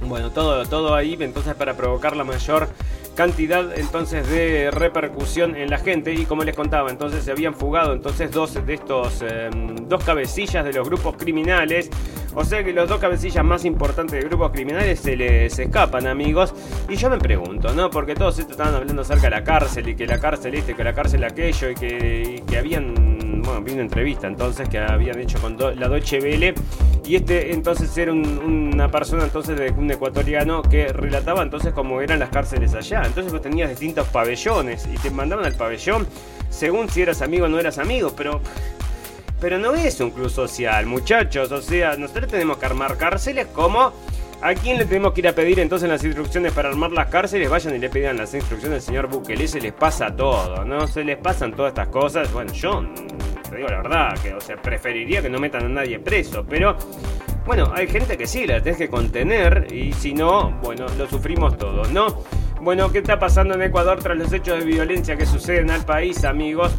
Bueno, todo, todo ahí entonces para provocar la mayor cantidad entonces de repercusión en la gente y como les contaba entonces se habían fugado entonces dos de estos em, dos cabecillas de los grupos criminales o sea que los dos cabecillas más importantes de grupos criminales se les escapan amigos. Y yo me pregunto no porque todos estos estaban hablando acerca de la cárcel y que la cárcel este que la cárcel aquello y que, que habían bueno vi una entrevista entonces que habían hecho con la Deutsche Welle. Y este entonces era una persona entonces de un ecuatoriano que relataba entonces cómo eran las cárceles allá. Entonces vos tenías distintos pabellones y te mandaban al pabellón según si eras amigo o no eras amigo, pero pero no es un club social, muchachos. O sea, nosotros tenemos que armar cárceles como. ¿A quién le tenemos que ir a pedir entonces las instrucciones para armar las cárceles? Vayan y le pidan las instrucciones al señor Bukele. Se les pasa todo, ¿no? Se les pasan todas estas cosas. Bueno, yo te digo la verdad, que o sea, preferiría que no metan a nadie preso, pero. Bueno, hay gente que sí, la tenés que contener y si no, bueno, lo sufrimos todos, ¿no? Bueno, ¿qué está pasando en Ecuador tras los hechos de violencia que suceden al país, amigos?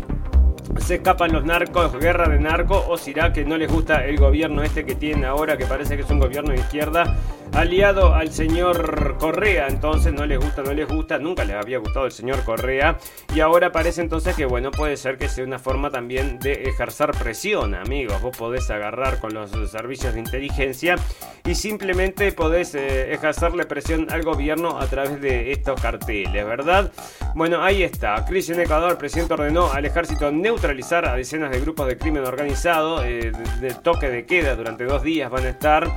Se escapan los narcos, guerra de narcos, o será que no les gusta el gobierno este que tienen ahora, que parece que es un gobierno de izquierda, aliado al señor Correa, entonces no les gusta, no les gusta, nunca les había gustado el señor Correa, y ahora parece entonces que bueno, puede ser que sea una forma también de ejercer presión, amigos, vos podés agarrar con los servicios de inteligencia y simplemente podés eh, ejercerle presión al gobierno a través de estos carteles, ¿verdad? Bueno, ahí está, crisis en Ecuador, el presidente ordenó al ejército neutralizar a decenas de grupos de crimen organizado, eh, de toque de queda durante dos días van a estar.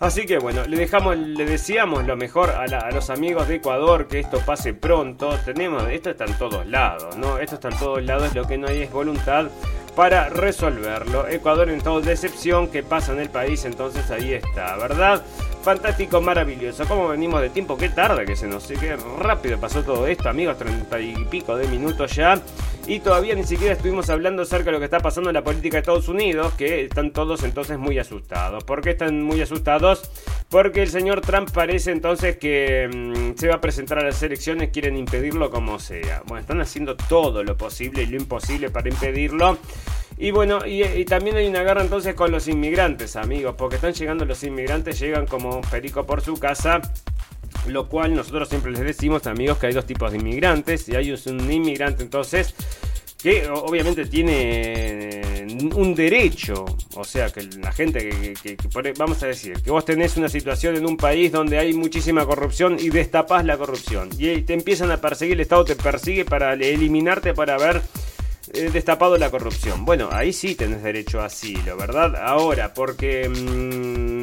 Así que bueno, le dejamos, le deseamos lo mejor a, los amigos de Ecuador, que esto pase pronto. Tenemos, esto está en todos lados, ¿no? Esto está en todos lados, lo que no hay es voluntad para resolverlo. Ecuador en toda decepción que pasa en el país, entonces ahí está, ¿verdad? Fantástico, maravilloso. ¿Cómo venimos de tiempo? Qué tarde que se nos qué rápido pasó todo esto, amigos. Treinta y pico de minutos ya. Y todavía ni siquiera estuvimos hablando acerca de lo que está pasando en la política de Estados Unidos, que están todos entonces muy asustados. ¿Por qué están muy asustados? Porque el señor Trump parece entonces que mm, se va a presentar a las elecciones, quieren impedirlo como sea. Bueno, están haciendo todo lo posible y lo imposible para impedirlo. Y bueno, y, también hay una guerra entonces con los inmigrantes, amigos, porque están llegando los inmigrantes, llegan como perico por su casa. Lo cual nosotros siempre les decimos, amigos, que hay dos tipos de inmigrantes. Y hay un inmigrante entonces que obviamente tiene un derecho, o sea, que la gente que, vamos a decir, que vos tenés una situación en un país donde hay muchísima corrupción y destapás la corrupción y te empiezan a perseguir, el Estado te persigue para eliminarte para ver eh, destapado la corrupción. Bueno, ahí sí tenés derecho a asilo, ¿verdad? Ahora, porque... Mm,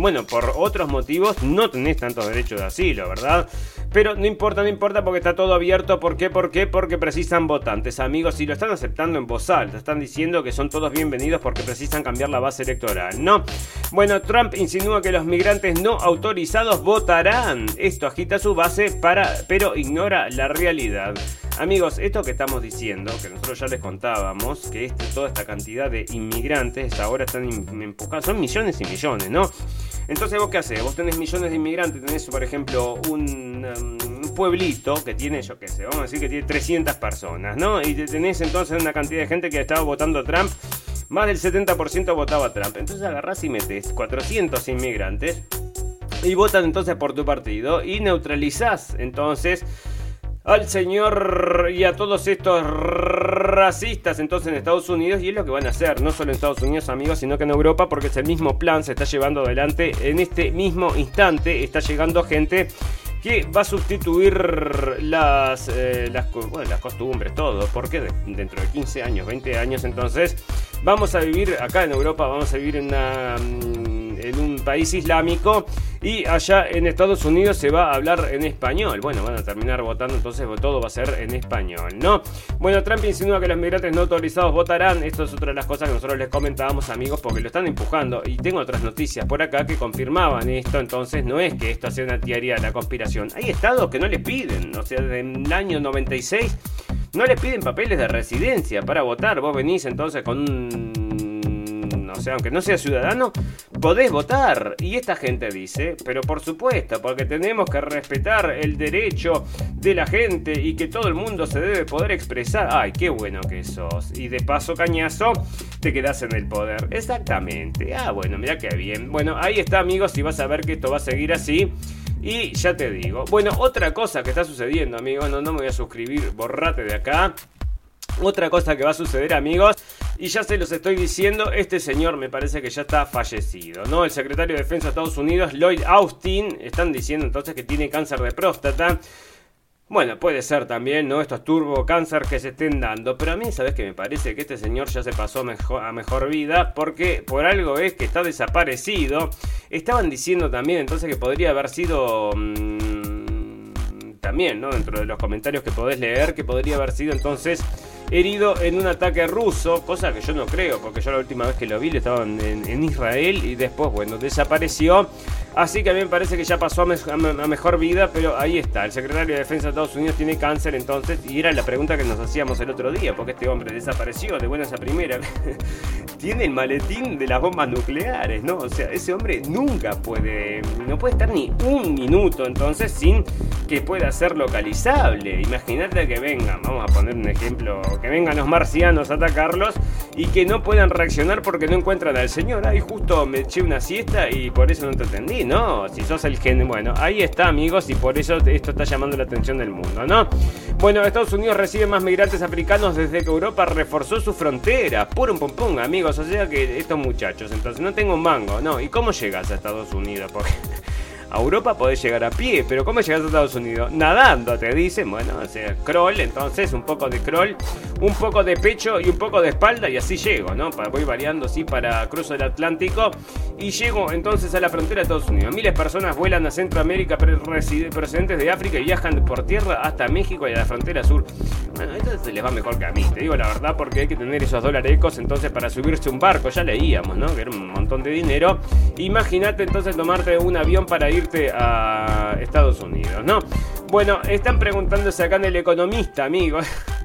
bueno, por otros motivos no tenés tantos derechos de asilo, ¿verdad? Pero no importa, no importa porque está todo abierto. ¿Por qué? ¿Por qué? Porque precisan votantes, amigos. Si lo están aceptando en voz alta, están diciendo que son todos bienvenidos porque precisan cambiar la base electoral, ¿no? Bueno, Trump insinúa que los migrantes no autorizados votarán. Esto agita su base para, pero ignora la realidad. Amigos, esto que estamos diciendo, que nosotros ya les contábamos, que este, toda esta cantidad de inmigrantes ahora están empujados, son millones y millones, ¿no? Entonces, ¿vos qué haces? Vos tenés millones de inmigrantes, tenés, por ejemplo, un, um, pueblito que tiene, yo qué sé, vamos a decir que tiene 300 personas, ¿no? Y tenés entonces una cantidad de gente que estaba votando a Trump, más del 70% votaba Trump. Entonces agarrás y metes 400 inmigrantes y votan entonces por tu partido y neutralizás entonces al señor y a todos estos racistas entonces en Estados Unidos y es lo que van a hacer, no solo en Estados Unidos amigos, sino que en Europa porque es el mismo plan, se está llevando adelante. En este mismo instante, está llegando gente que va a sustituir las, eh, las, costumbres, todo, porque dentro de 15 años, 20 años entonces vamos a vivir acá en Europa, vamos a vivir en una mm, en un país islámico y allá en Estados Unidos se va a hablar en español. Bueno, van a terminar votando, entonces todo va a ser en español, ¿no? Bueno, Trump insinúa que los migrantes no autorizados votarán. Esto es otra de las cosas que nosotros les comentábamos, amigos, porque lo están empujando. Y tengo otras noticias por acá que confirmaban esto, entonces no es que esto sea una teoría de la conspiración. Hay estados que no le piden, o sea, en el año 96 no le piden papeles de residencia para votar. Vos venís entonces con un sea, aunque no sea ciudadano, podés votar. Y esta gente dice, pero por supuesto, porque tenemos que respetar el derecho de la gente y que todo el mundo se debe poder expresar. Ay, qué bueno que sos. Y de paso, cañazo, te quedás en el poder. Exactamente. Ah, bueno, mira qué bien. Bueno, ahí está, amigos, y vas a ver que esto va a seguir así. Y ya te digo. Bueno, otra cosa que está sucediendo, amigos. No, no me voy a suscribir. Borrate de acá. Otra cosa que va a suceder, amigos, y ya se los estoy diciendo, este señor me parece que ya está fallecido, ¿no? El secretario de Defensa de Estados Unidos, Lloyd Austin, están diciendo entonces que tiene cáncer de próstata. Bueno, puede ser también, ¿no? Estos turbo cáncer que se estén dando. Pero a mí, ¿sabes que Me parece que este señor ya se pasó a mejor vida. Porque por algo es que está desaparecido. Estaban diciendo también entonces que podría haber sido... Mm, también, ¿no? Dentro de los comentarios que podés leer, que podría haber sido entonces herido en un ataque ruso, cosa que yo no creo, porque yo la última vez que lo vi le estaban en, Israel y después, bueno, desapareció. Así que a mí me parece que ya pasó a, mejor vida, pero ahí está. El secretario de Defensa de Estados Unidos tiene cáncer entonces, y era la pregunta que nos hacíamos el otro día, porque este hombre desapareció de buenas a primera. tiene el maletín de las bombas nucleares, ¿no? O sea, ese hombre nunca puede, no puede estar ni un minuto entonces sin que pueda ser localizable. Imagínate que venga, vamos a poner un ejemplo que vengan los marcianos a atacarlos y que no puedan reaccionar porque no encuentran al señor. Ahí justo me eché una siesta y por eso no te ¿no? Si sos el gen... Bueno, ahí está, amigos, y por eso esto está llamando la atención del mundo, ¿no? Bueno, Estados Unidos recibe más migrantes africanos desde que Europa reforzó su frontera. Puro pum pum, amigos. O sea que estos muchachos, entonces no tengo un mango, ¿no? ¿Y cómo llegas a Estados Unidos? Porque a Europa podés llegar a pie, pero ¿cómo llegas a Estados Unidos? Nadando, te dicen. Bueno, o crawl, entonces un poco de crawl, un poco de pecho y un poco de espalda y así llego, ¿no? Voy variando así para cruzo el Atlántico y llego entonces a la frontera de Estados Unidos. Miles de personas vuelan a Centroamérica procedentes de África y viajan por tierra hasta México y a la frontera sur. Bueno, esto se les va mejor que a mí, te digo la verdad, porque hay que tener esos dolarecos entonces para subirse un barco, ya leíamos, ¿no? Que era un montón de dinero. Imagínate entonces tomarte un avión para ir a Estados Unidos, ¿no? Bueno, están preguntándose acá en el economista, amigos.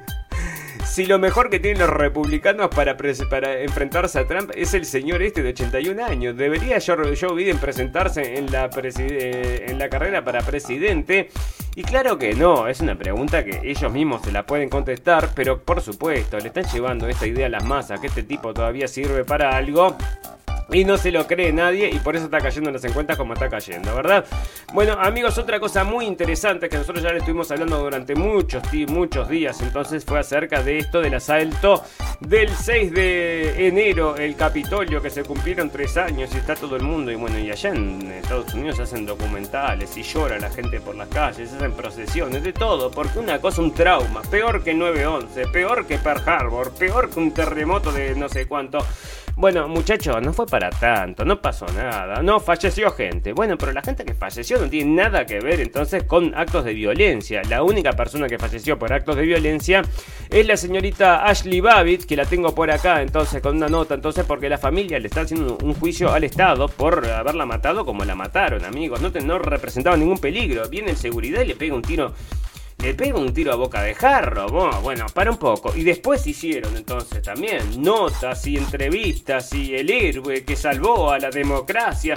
si lo mejor que tienen los republicanos para, para enfrentarse a Trump es el señor este de 81 años. ¿Debería Joe, Biden presentarse en la, eh, en la carrera para presidente? Y claro que no, es una pregunta que ellos mismos se la pueden contestar, pero por supuesto, le están llevando esta idea a las masas, que este tipo todavía sirve para algo. Y no se lo cree nadie y por eso está cayendo en las encuestas como está cayendo, ¿verdad? Bueno, amigos, otra cosa muy interesante que nosotros ya le estuvimos hablando durante muchos, muchos días, entonces fue acerca de esto del asalto del 6 de enero, el Capitolio, que se cumplieron tres años y está todo el mundo. Y bueno, y allá en Estados Unidos hacen documentales y llora la gente por las calles, hacen procesiones, de todo, porque una cosa, un trauma, peor que 9-11, peor que Pearl Harbor, peor que un terremoto de no sé cuánto. Bueno, muchachos, no fue para tanto, no pasó nada, no falleció gente. Bueno, pero la gente que falleció no tiene nada que ver entonces con actos de violencia. La única persona que falleció por actos de violencia es la señorita Ashley Babbitt, que la tengo por acá entonces con una nota, entonces porque la familia le está haciendo un juicio al Estado por haberla matado como la mataron, amigos. No, no representaba ningún peligro. Viene en seguridad y le pega un tiro le pega un tiro a boca de jarro. Bueno, para un poco. Y después hicieron entonces también notas y entrevistas y el héroe que salvó a la democracia.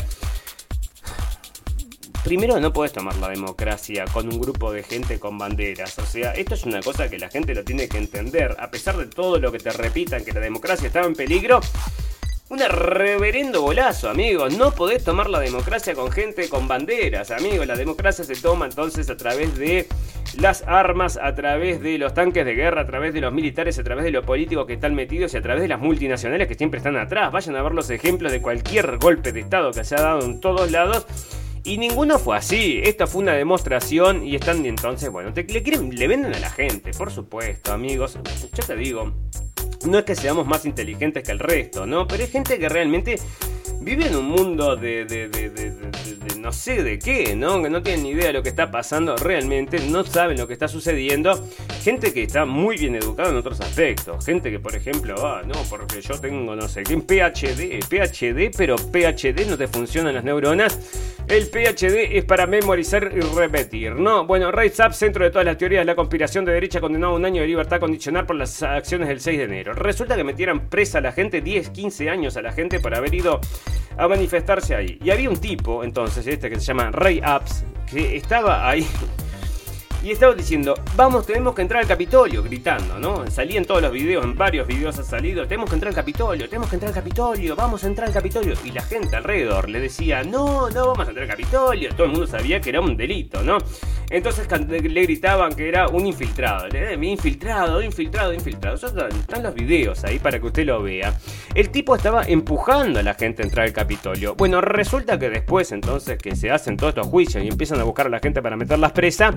primero no puedes tomar la democracia con un grupo de gente con banderas. O sea, esto es una cosa que la gente lo tiene que entender. A pesar de todo lo que te repitan que la democracia estaba en peligro, un reverendo golazo, amigos. No podés tomar la democracia con gente con banderas, amigos. La democracia se toma entonces a través de las armas, a través de los tanques de guerra, a través de los militares, a través de los políticos que están metidos y a través de las multinacionales que siempre están atrás. Vayan a ver los ejemplos de cualquier golpe de Estado que se ha dado en todos lados. Y ninguno fue así. Esta fue una demostración y están entonces, bueno, le, quieren, le venden a la gente, por supuesto, amigos. Ya te digo, no es que seamos más inteligentes que el resto, ¿no? Pero hay gente que realmente vive en un mundo de, de, no sé de qué, ¿no? Que no tienen ni idea de lo que está pasando realmente, no saben lo que está sucediendo. Gente que está muy bien educada en otros aspectos. Gente que, por ejemplo, ah, no, porque yo tengo, no sé, ¿qué PhD? PhD, pero PhD no te funcionan las neuronas. El PhD es para memorizar y repetir, ¿no? Bueno, Rise Up, centro de todas las teorías de la conspiración de derecha, condenado a un año de libertad condicional por las acciones del 6 de enero. Resulta que metieran presa a la gente, 10, 15 años a la gente por haber ido a manifestarse ahí. Y había un tipo, entonces, este que se llama Ray Apps, que estaba ahí y estaba diciendo, vamos, tenemos que entrar al Capitolio, gritando, ¿no? Salía en todos los videos, en varios videos ha salido, tenemos que entrar al Capitolio, tenemos que entrar al Capitolio, vamos a entrar al Capitolio. Y la gente alrededor le decía, no, no vamos a entrar al Capitolio. Todo el mundo sabía que era un delito, ¿no? Entonces le gritaban que era un infiltrado. Infiltrado, infiltrado, infiltrado. Están los videos ahí para que usted lo vea. El tipo estaba empujando a la gente a entrar al Capitolio. Bueno, resulta que después entonces que se hacen todos estos juicios y empiezan a buscar a la gente para meterlas presa,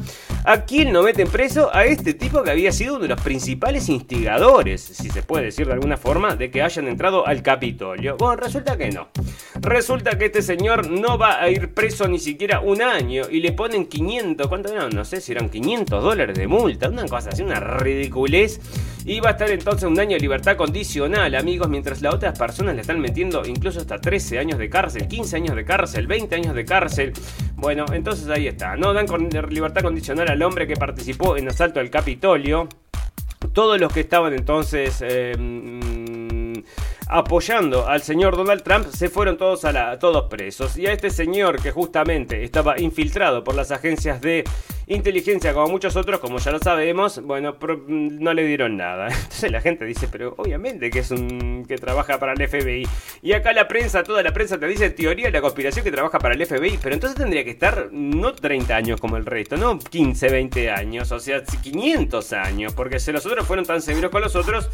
¿A quién no meten preso? A este tipo que había sido uno de los principales instigadores, si se puede decir de alguna forma, de que hayan entrado al Capitolio. Bueno, resulta que no. Resulta que este señor no va a ir preso ni siquiera un año y le ponen 500, ¿cuánto eran? No sé si eran 500 dólares de multa, una cosa así, una ridiculez. Y va a estar entonces un año de libertad condicional, amigos, mientras las otras personas le están metiendo incluso hasta 13 años de cárcel, 15 años de cárcel, 20 años de cárcel. Bueno, entonces ahí está, ¿no? Dan con libertad condicional al hombre que participó en asalto al Capitolio. Todos los que estaban entonces... Eh, apoyando al señor Donald Trump se fueron todos a todos presos. Y a este señor que justamente estaba infiltrado por las agencias de inteligencia como muchos otros como ya lo sabemos bueno no le dieron nada. Entonces la gente dice pero obviamente que es un que trabaja para el FBI y acá la prensa toda la prensa te dice teoría de la conspiración que trabaja para el FBI pero entonces tendría que estar no 30 años como el resto no 15 20 años o sea 500 años porque si los otros fueron tan severos con los otros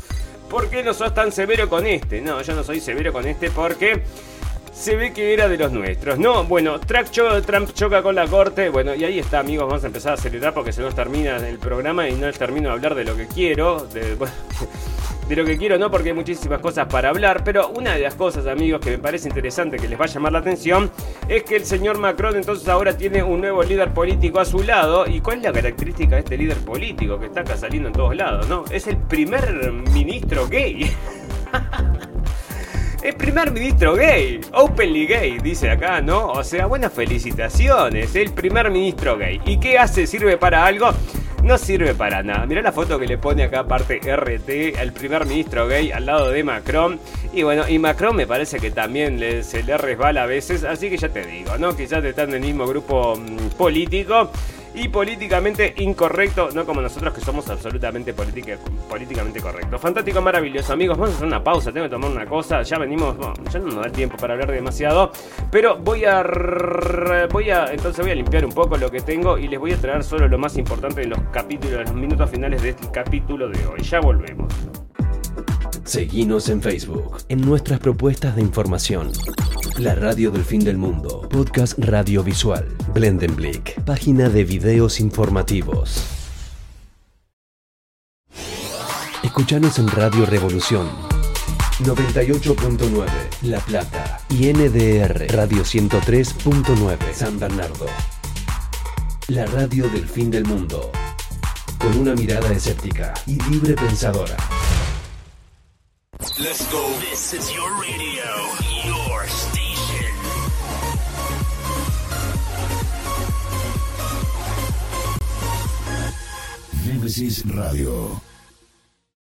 ¿Por qué no sos tan severo con este? No, yo no soy severo con este porque se ve que era de los nuestros. No, bueno, Trump choca con la corte. Bueno, y ahí está, amigos. Vamos a empezar a acelerar porque se nos termina el programa y no termino de hablar de lo que quiero. De, de lo que quiero, no porque hay muchísimas cosas para hablar, pero una de las cosas, amigos, que me parece interesante que les va a llamar la atención es que el señor Macron entonces ahora tiene un nuevo líder político a su lado. ¿Y cuál es la característica de este líder político que está acá saliendo en todos lados, no? Es el primer ministro gay. El primer ministro gay, openly gay, dice acá, ¿no? O sea, buenas felicitaciones, el primer ministro gay. ¿Y qué hace? ¿Sirve para algo? no sirve para nada. Mirá la foto que le pone acá aparte RT al primer ministro gay al lado de Macron. Y bueno, y Macron me parece que también se le resbala a veces, así que ya te digo, ¿no? Quizás están en el mismo grupo mm, político y políticamente incorrecto, no como nosotros que somos absolutamente políticamente correctos. Fantástico, maravilloso, amigos. Vamos a hacer una pausa, tengo que tomar una cosa. Ya venimos, ya no nos da tiempo para hablar demasiado, pero voy a voy a entonces voy a limpiar un poco lo que tengo y les voy a traer solo lo más importante de los capítulos, de los minutos finales de este capítulo de hoy. Ya volvemos. Seguinos en Facebook, en nuestras propuestas de información. La radio del fin del mundo, podcast radiovisual, Blendenblick, página de videos informativos. Escuchanos en Radio Revolución 98.9 La Plata y NDR Radio 103.9 San Bernardo. La radio del fin del mundo, con una mirada escéptica y libre pensadora. Let's go. This is your radio, your station. Nemesis Radio.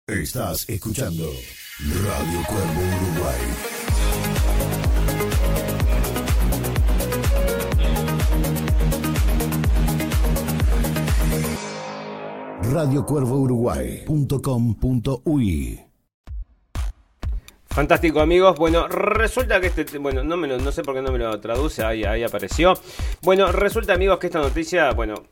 Estás escuchando Radio Cuervo Uruguay. radiocuervouruguay.com.uy Fantástico amigos, bueno, resulta que este, bueno, no, sé por qué no me lo traduce, ahí, apareció. Bueno, resulta amigos que esta noticia, bueno,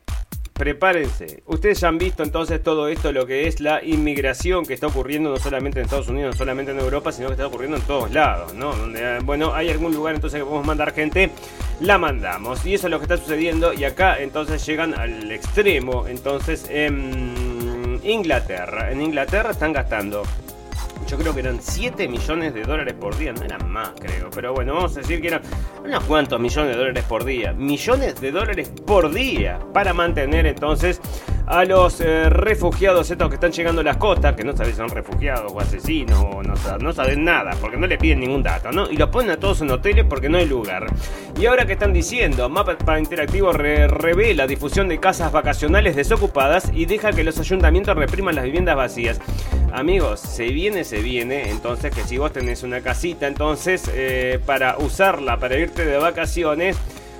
prepárense. Ustedes ya han visto entonces todo esto, lo que es la inmigración que está ocurriendo no solamente en Estados Unidos, no solamente en Europa, sino que está ocurriendo en todos lados, ¿no? Donde, bueno, hay algún lugar entonces que podemos mandar gente, la mandamos. Y eso es lo que está sucediendo y acá entonces llegan al extremo, entonces en Inglaterra. En Inglaterra están gastando yo creo que eran 7 millones de dólares por día, no eran más, creo. Pero bueno, vamos a decir que eran unos cuantos millones de dólares por día. Millones de dólares por día para mantener entonces a los eh, refugiados estos que están llegando a las costas, que no saben si son refugiados o asesinos o no, no saben nada, porque no le piden ningún dato, ¿no? Y los ponen a todos en hoteles porque no hay lugar. Y ahora que están diciendo, Mapa Interactivo revela difusión de casas vacacionales desocupadas y deja que los ayuntamientos repriman las viviendas vacías. Amigos, se viene, se viene, entonces que si vos tenés una casita, entonces eh, para usarla, para irte de vacaciones,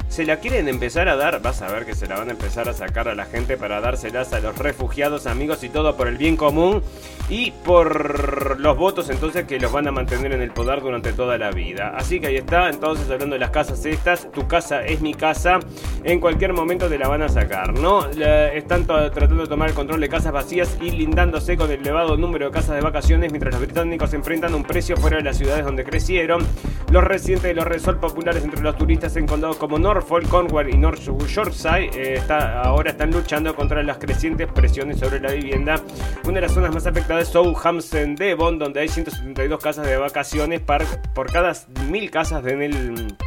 se la quieren empezar a dar, vas a ver que se la van a empezar a sacar a la gente para dárselas a los refugiados, amigos y todo por el bien común y por los votos entonces que los van a mantener en el poder durante toda la vida. Así que ahí está, entonces hablando de las casas estas, tu casa es mi casa, en cualquier momento te la van a sacar, ¿no? están tratando de tomar el control de casas vacías y lindándose con el elevado número de casas de vacaciones mientras los británicos enfrentan un precio fuera de las ciudades donde crecieron. Los residentes de los resorts populares entre los turistas en condados como North Norfolk, Cornwall y North Yorkshire eh, está, ahora están luchando contra las crecientes presiones sobre la vivienda. Una de las zonas más afectadas es Southampton, Devon, donde hay 172 casas de vacaciones por cada mil casas en el,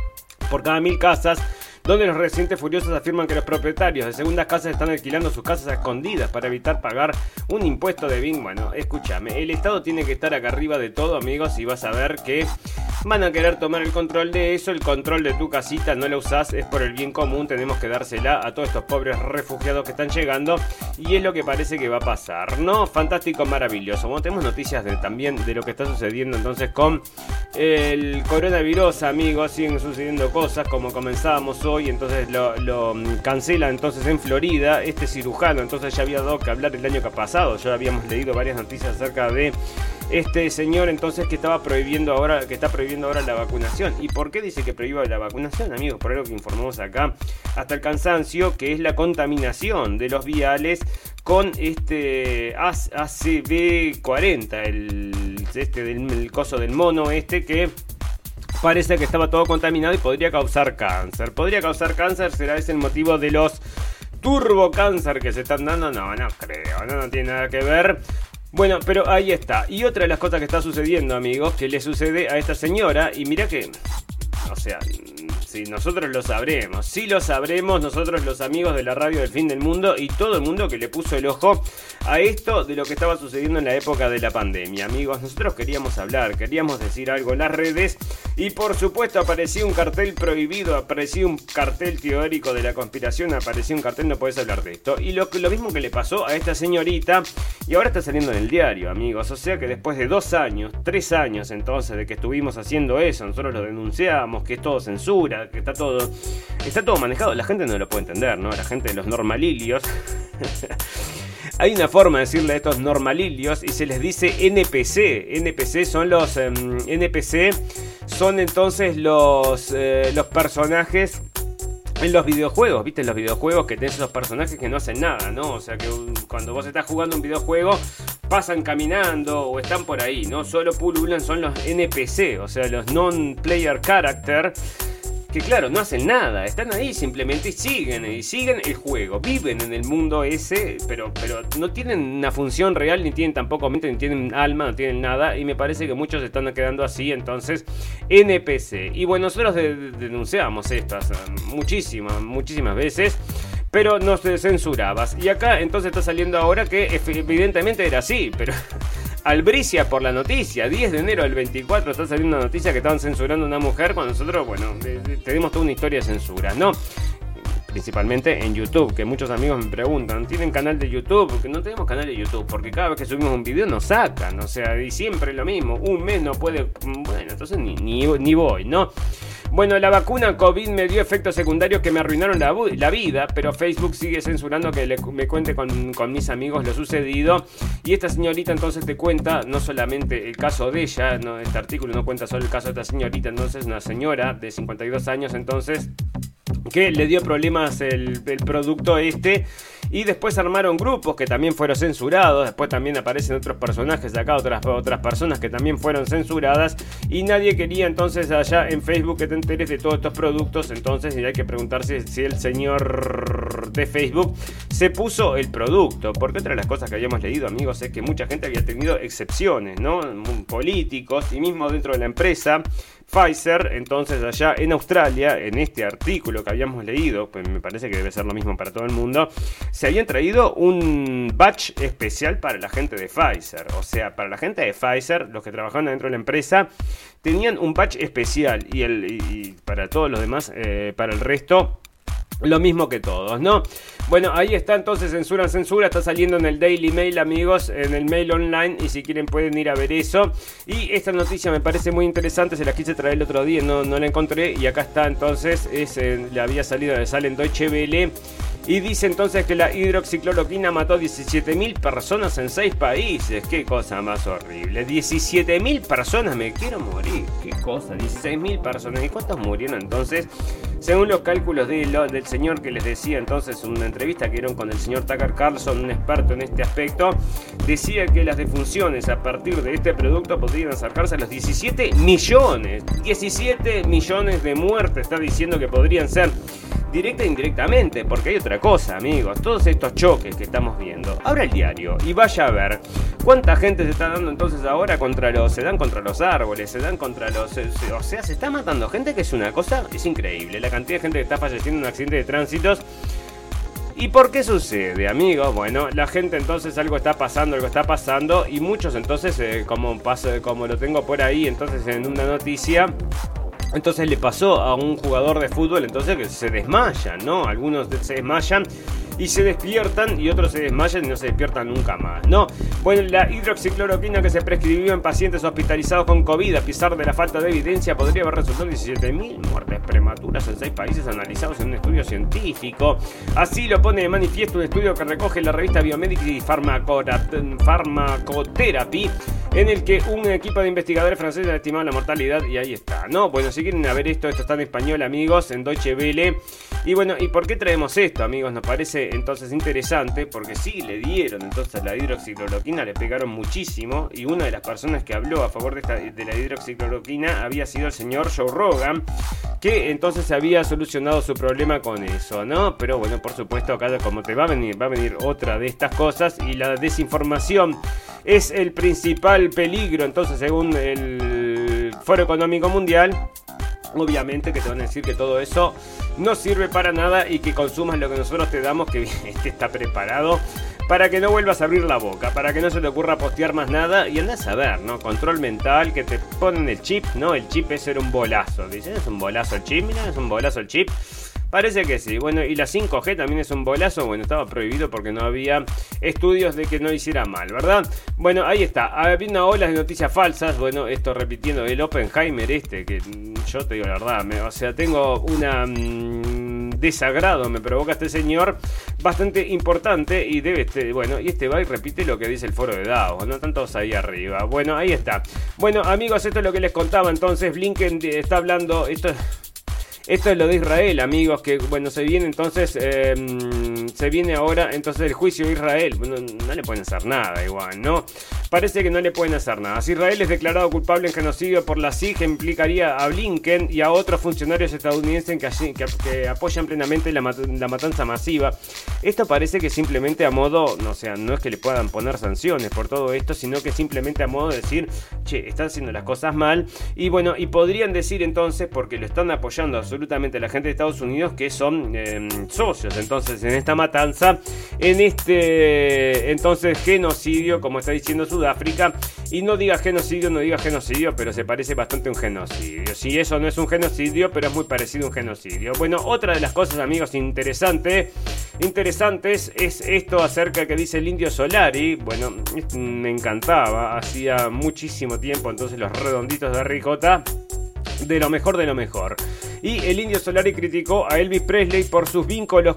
por cada mil casas donde los residentes furiosos afirman que los propietarios de segundas casas están alquilando sus casas escondidas para evitar pagar un impuesto de BIN. Bueno, escúchame, el Estado tiene que estar acá arriba de todo, amigos, y vas a ver que van a querer tomar el control de eso, el control de tu casita no la usás, es por el bien común, tenemos que dársela a todos estos pobres refugiados que están llegando y es lo que parece que va a pasar, ¿no? Fantástico, maravilloso. Bueno, tenemos noticias también de lo que está sucediendo entonces con el coronavirus, amigos, siguen sucediendo cosas como comenzábamos hoy y entonces lo, mm, cancela entonces en Florida. Este cirujano entonces ya había dado que hablar el año que pasado. Ya habíamos leído varias noticias acerca de este señor entonces que estaba prohibiendo ahora, que está prohibiendo ahora la vacunación. ¿Y por qué dice que prohíba la vacunación, amigos? Por algo que informamos acá hasta el cansancio, que es la contaminación de los viales con este ACB40, el, este del coso del mono este que parece que estaba todo contaminado y podría causar cáncer. Podría causar cáncer, será ese el motivo de los turbo cáncer que se están dando. No, no creo, no, no tiene nada que ver. Bueno, pero ahí está. Y otra de las cosas que está sucediendo, amigos, que le sucede a esta señora, y mira que, o sea, Sí, nosotros lo sabremos. Sí lo sabremos nosotros los amigos de la radio del fin del mundo y todo el mundo que le puso el ojo a esto de lo que estaba sucediendo en la época de la pandemia. Amigos, nosotros queríamos hablar, queríamos decir algo en las redes y por supuesto apareció un cartel prohibido, apareció un cartel teórico de la conspiración, apareció un cartel, no puedes hablar de esto. Y lo, lo mismo que le pasó a esta señorita y ahora está saliendo en el diario, amigos. O sea que después de dos años, tres años entonces de que estuvimos haciendo eso, nosotros lo denunciamos, que es todo censura, que está todo. Está todo manejado. La gente no lo puede entender, ¿no? La gente de los normalilios. Hay una forma de decirle a estos normalilios y se les dice NPC. NPC son los. Em, NPC son entonces los, eh, los personajes en los videojuegos, ¿viste? Los videojuegos que tenés esos personajes que no hacen nada, ¿no? O sea que cuando vos estás jugando un videojuego, pasan caminando o están por ahí, ¿no? Solo pululan son los NPC, o sea, los non-player character que claro, no hacen nada, están ahí simplemente siguen, y siguen el juego, viven en el mundo ese, pero, pero no tienen una función real, ni tienen tampoco mente, ni tienen alma, no tienen nada, y me parece que muchos están quedando así, entonces, NPC. Y bueno, nosotros denunciamos estas eh, muchísimas, muchísimas veces pero no se censurabas. Y acá entonces está saliendo ahora que evidentemente era así, pero albricia por la noticia. 10 de enero del 24 está saliendo una noticia que estaban censurando a una mujer cuando nosotros, bueno, tenemos toda una historia de censura, ¿no? principalmente en YouTube, que muchos amigos me preguntan, ¿tienen canal de YouTube? Porque no tenemos canal de YouTube, porque cada vez que subimos un video nos sacan, o sea, y siempre lo mismo, un mes no puede, bueno, entonces ni, ni voy, ¿no? Bueno, la vacuna COVID me dio efectos secundarios que me arruinaron la, vida, pero Facebook sigue censurando que me cuente con, mis amigos lo sucedido. Y esta señorita entonces te cuenta no solamente el caso de ella, no, este artículo no cuenta solo el caso de esta señorita, entonces una señora de 52 años entonces que le dio problemas el producto este y después armaron grupos que también fueron censurados. Después también aparecen otros personajes de acá, otras, otras personas que también fueron censuradas. Y nadie quería entonces allá en Facebook que te enteres de todos estos productos. Entonces hay que preguntarse si el señor de Facebook se puso el producto. Porque otra de las cosas que habíamos leído, amigos, es que mucha gente había tenido excepciones, ¿no? Políticos y mismo dentro de la empresa. Pfizer, entonces allá en Australia, en este artículo que habíamos leído, pues me parece que debe ser lo mismo para todo el mundo, se habían traído un batch especial para la gente de Pfizer. O sea, para la gente de Pfizer, los que trabajaban dentro de la empresa, tenían un batch especial y, el, para todos los demás, eh, para el resto, lo mismo que todos, ¿no? Bueno, ahí está entonces Censura Censura, está saliendo en el Daily Mail, amigos, en el mail online, y si quieren pueden ir a ver eso. Y esta noticia me parece muy interesante, se la quise traer el otro día, no, no la encontré, y acá está entonces, es, le había salido, de sale en Deutsche Welle. Y dice entonces que la hidroxicloroquina mató 17.000 personas en 6 países. Qué cosa más horrible. 17.000 personas, me quiero morir. Qué cosa, 16.000 personas. ¿Y cuántos murieron entonces? Según los cálculos del señor que les decía entonces en una entrevista que dieron con el señor Tucker Carlson, un experto en este aspecto, decía que las defunciones a partir de este producto podrían acercarse a los 17 millones. 17 millones de muertes está diciendo que podrían ser directa e indirectamente, porque hay otra cosa, amigos. Todos estos choques que estamos viendo. Abra el diario y vaya a ver cuánta gente se está dando entonces ahora contra los. Se dan contra los árboles, se dan contra los. o sea, se está matando gente que es una cosa. Es increíble. La cantidad de gente que está falleciendo en un accidente de tránsitos. ¿Y por qué sucede, amigos? Bueno, la gente entonces algo está pasando, algo está pasando y muchos entonces, eh, como, paso, como lo tengo por ahí, entonces en una noticia, entonces le pasó a un jugador de fútbol, entonces que se desmayan, ¿no? Algunos se desmayan y se despiertan y otros se desmayan y no se despiertan nunca más, ¿no? Bueno, la hidroxicloroquina que se prescribió en pacientes hospitalizados con COVID a pesar de la falta de evidencia podría haber resultado en 17.000 muertes prematuras en seis países analizados en un estudio científico. Así lo pone de manifiesto un estudio que recoge la revista Biomedical y Pharmacotherapy en el que un equipo de investigadores franceses ha estimado la mortalidad y ahí está, ¿no? Bueno, si quieren ver esto, esto está en español, amigos, en Deutsche Welle. Y bueno, ¿y por qué traemos esto, amigos? Nos parece entonces interesante porque sí le dieron entonces la hidroxicloroquina, le pegaron muchísimo y una de las personas que habló a favor de, la hidroxicloroquina había sido el señor Joe Rogan, que entonces había solucionado su problema con eso, ¿no? Pero bueno, por supuesto, acá como te va a venir, va a venir otra de estas cosas y la desinformación es el principal peligro, entonces según el Foro Económico Mundial, obviamente que te van a decir que todo eso no sirve para nada y que consumas lo que nosotros te damos, que este está preparado para que no vuelvas a abrir la boca, para que no se te ocurra postear más nada y andas a ver, ¿no? Control mental, que te ponen el chip, ¿no? El chip es ser un bolazo. Dicen, es un bolazo el chip, mira, es un bolazo el chip. Parece que sí. Bueno, y la 5G también es un bolazo. Bueno, estaba prohibido porque no había estudios de que no hiciera mal, ¿verdad? Bueno, ahí está. Había una ola de noticias falsas. Bueno, esto repitiendo el Oppenheimer este, que yo te digo la verdad, o sea, tengo una... Mm, desagrado me provoca este señor bastante importante y debe este, bueno, y este va y repite lo que dice el foro de Davos, no tantos ahí arriba. Bueno, ahí está. Bueno, amigos, esto es lo que les contaba entonces, Blinken está hablando, esto esto es lo de Israel, amigos, que bueno, se viene entonces, em, se viene ahora entonces el juicio de Israel. Bueno, no le pueden hacer nada igual, ¿no? Parece que no le pueden hacer nada. Si Israel es declarado culpable en genocidio por la SIG, implicaría a Blinken y a otros funcionarios estadounidenses que, apoyan plenamente la, matanza masiva. Esto parece que simplemente a modo, no sea, no es que le puedan poner sanciones por todo esto, sino que simplemente a modo de decir, che, están haciendo las cosas mal. Y bueno, y podrían decir entonces, porque lo están apoyando absolutamente absolutamente la gente de Estados Unidos que son em, socios entonces en esta matanza, en este entonces genocidio, como está diciendo Sudáfrica, y no diga genocidio, no diga genocidio, pero se parece bastante a un genocidio. Si eso no es un genocidio, pero es muy parecido a un genocidio. Bueno, otra de las cosas, amigos, interesante, interesantes es esto acerca que dice el indio Solari. Bueno, me encantaba, hacía muchísimo tiempo, entonces los redonditos de ricota de lo mejor de lo mejor. Y el Indio Solari criticó a Elvis Presley por sus vínculos,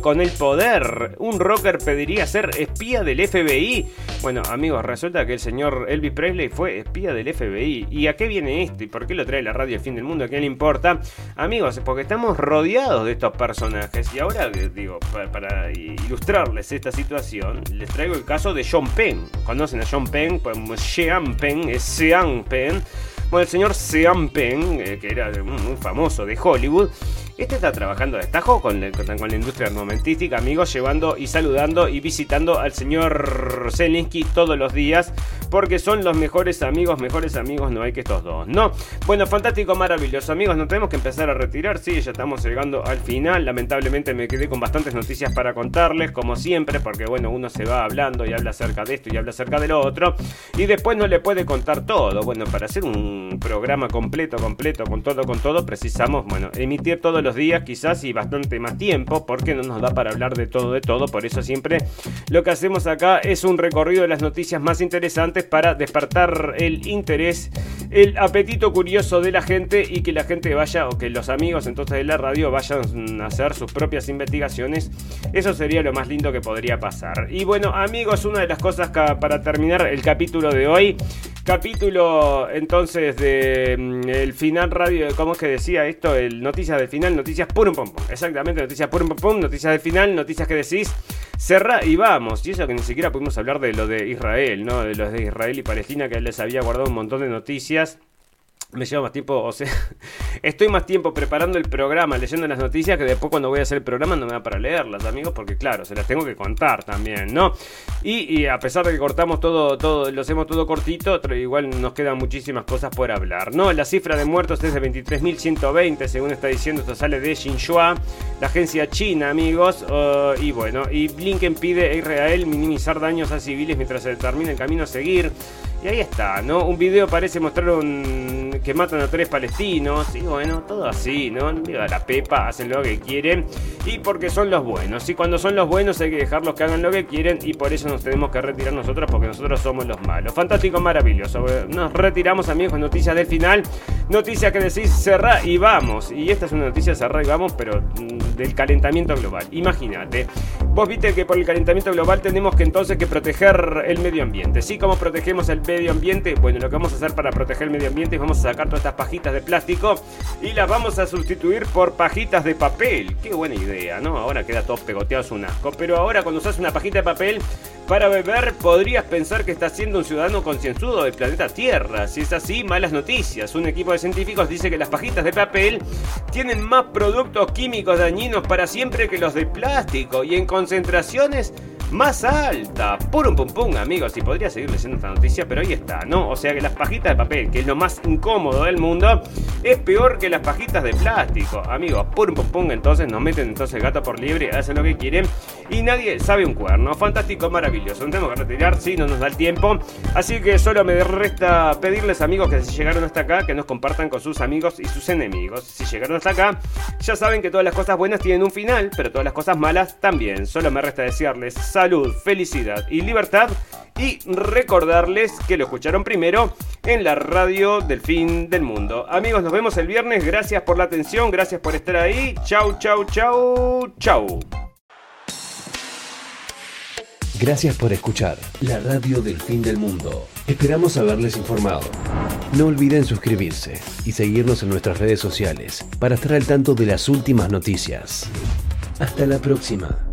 con el poder. Un rocker pediría ser espía del FBI. Bueno, amigos, resulta que el señor Elvis Presley fue espía del FBI. ¿Y a qué viene esto? ¿Y por qué lo trae la radio El Fin del Mundo? ¿A quién le importa? Amigos, porque estamos rodeados de estos personajes. Y ahora, eh, digo, para, para ilustrarles esta situación, les traigo el caso de John Penn. ¿Conocen a John Penn? Pues Sean Penn, es Sean Penn. Bueno, el señor Sean Penn, eh, que era muy famoso de Hollywood, este está trabajando de destajo con, con, la industria armamentística, amigos, llevando y saludando y visitando al señor Zelensky todos los días, porque son los mejores amigos, mejores amigos no hay que estos dos, ¿no? Bueno, fantástico, maravilloso, amigos, nos tenemos que empezar a retirar, sí, ya estamos llegando al final, lamentablemente me quedé con bastantes noticias para contarles, como siempre, porque bueno, uno se va hablando y habla acerca de esto y habla acerca de lo otro, y después no le puede contar todo, bueno, para hacer un programa completo, completo, con todo, con todo, precisamos, bueno, emitir todos los días quizás y bastante más tiempo porque no nos da para hablar de todo de todo, por eso siempre lo que hacemos acá es un recorrido de las noticias más interesantes para despertar el interés, el apetito curioso de la gente y que la gente vaya o que los amigos entonces de la radio vayan a hacer sus propias investigaciones. Eso sería lo más lindo que podría pasar. Y bueno, amigos, una de las cosas para terminar el capítulo de hoy capítulo entonces de mm, el final radio, ¿cómo es que decía esto? El noticias del final, noticias purum pum pum. Exactamente, noticias purum pum pum, noticias del final, noticias que decís. Cerra y vamos. Y eso que ni siquiera pudimos hablar de lo de Israel, ¿no? De los de Israel y Palestina, que les había guardado un montón de noticias me lleva más tiempo, o sea, estoy más tiempo preparando el programa, leyendo las noticias, que después cuando voy a hacer el programa no me da para leerlas, amigos, porque claro, se las tengo que contar también, ¿no? Y, a pesar de que cortamos todo, todo, lo hacemos todo cortito, igual nos quedan muchísimas cosas por hablar, ¿no? La cifra de muertos es de 23.120, según está diciendo, esto sale de Xinhua, la agencia china, amigos, uh, y bueno, y Blinken pide a Israel minimizar daños a civiles mientras se determina el camino a seguir. Y ahí está, ¿no? Un video parece mostrar un que matan a tres palestinos. Y bueno, todo así, ¿no? Mira la pepa, hacen lo que quieren. Y porque son los buenos. Y cuando son los buenos hay que dejarlos que hagan lo que quieren. Y por eso nos tenemos que retirar nosotros porque nosotros somos los malos. Fantástico, maravilloso. Nos retiramos, amigos, con noticias del final. Noticias que decís cerrar y vamos. Y esta es una noticia cerrar y vamos, pero mm, del calentamiento global. Imagínate. Vos viste que por el calentamiento global tenemos que entonces que proteger el medio ambiente. ¿Sí? ¿Cómo protegemos el medio ambiente? Bueno, lo que vamos a hacer para proteger el medio ambiente es vamos a sacar todas estas pajitas de plástico y las vamos a sustituir por pajitas de papel. Qué buena idea, ¿no? Ahora queda todo pegoteado, es un asco. Pero ahora cuando usas una pajita de papel para beber, podrías pensar que estás siendo un ciudadano concienzudo del planeta Tierra. Si es así, malas noticias. Un equipo de científicos dice que las pajitas de papel tienen más productos químicos dañinos para siempre que los de plástico y en concentraciones más alta. Purum pum pum, amigos. Y podría seguir leyendo esta noticia, pero ahí está, ¿no? O sea que las pajitas de papel, que es lo más incómodo del mundo, es peor que las pajitas de plástico. Amigos, purum pum pum, entonces nos meten entonces gato por libre, hacen lo que quieren y nadie sabe un cuerno. Fantástico, maravilloso. No tenemos que retirar, si no nos da el tiempo. Así que solo me resta pedirles, amigos, que si llegaron hasta acá, que nos compartan con sus amigos y sus enemigos. Si llegaron hasta acá, ya saben que todas las cosas buenas tienen un final, pero todas las cosas malas también. Solo me resta desearles salud, felicidad y libertad. Y recordarles que lo escucharon primero en la radio del fin del mundo. Amigos, nos vemos el viernes. Gracias por la atención, gracias por estar ahí. Chau, chau, chau, chau. Gracias por escuchar la radio del fin del mundo. Esperamos haberles informado. No olviden suscribirse y seguirnos en nuestras redes sociales para estar al tanto de las últimas noticias. Hasta la próxima.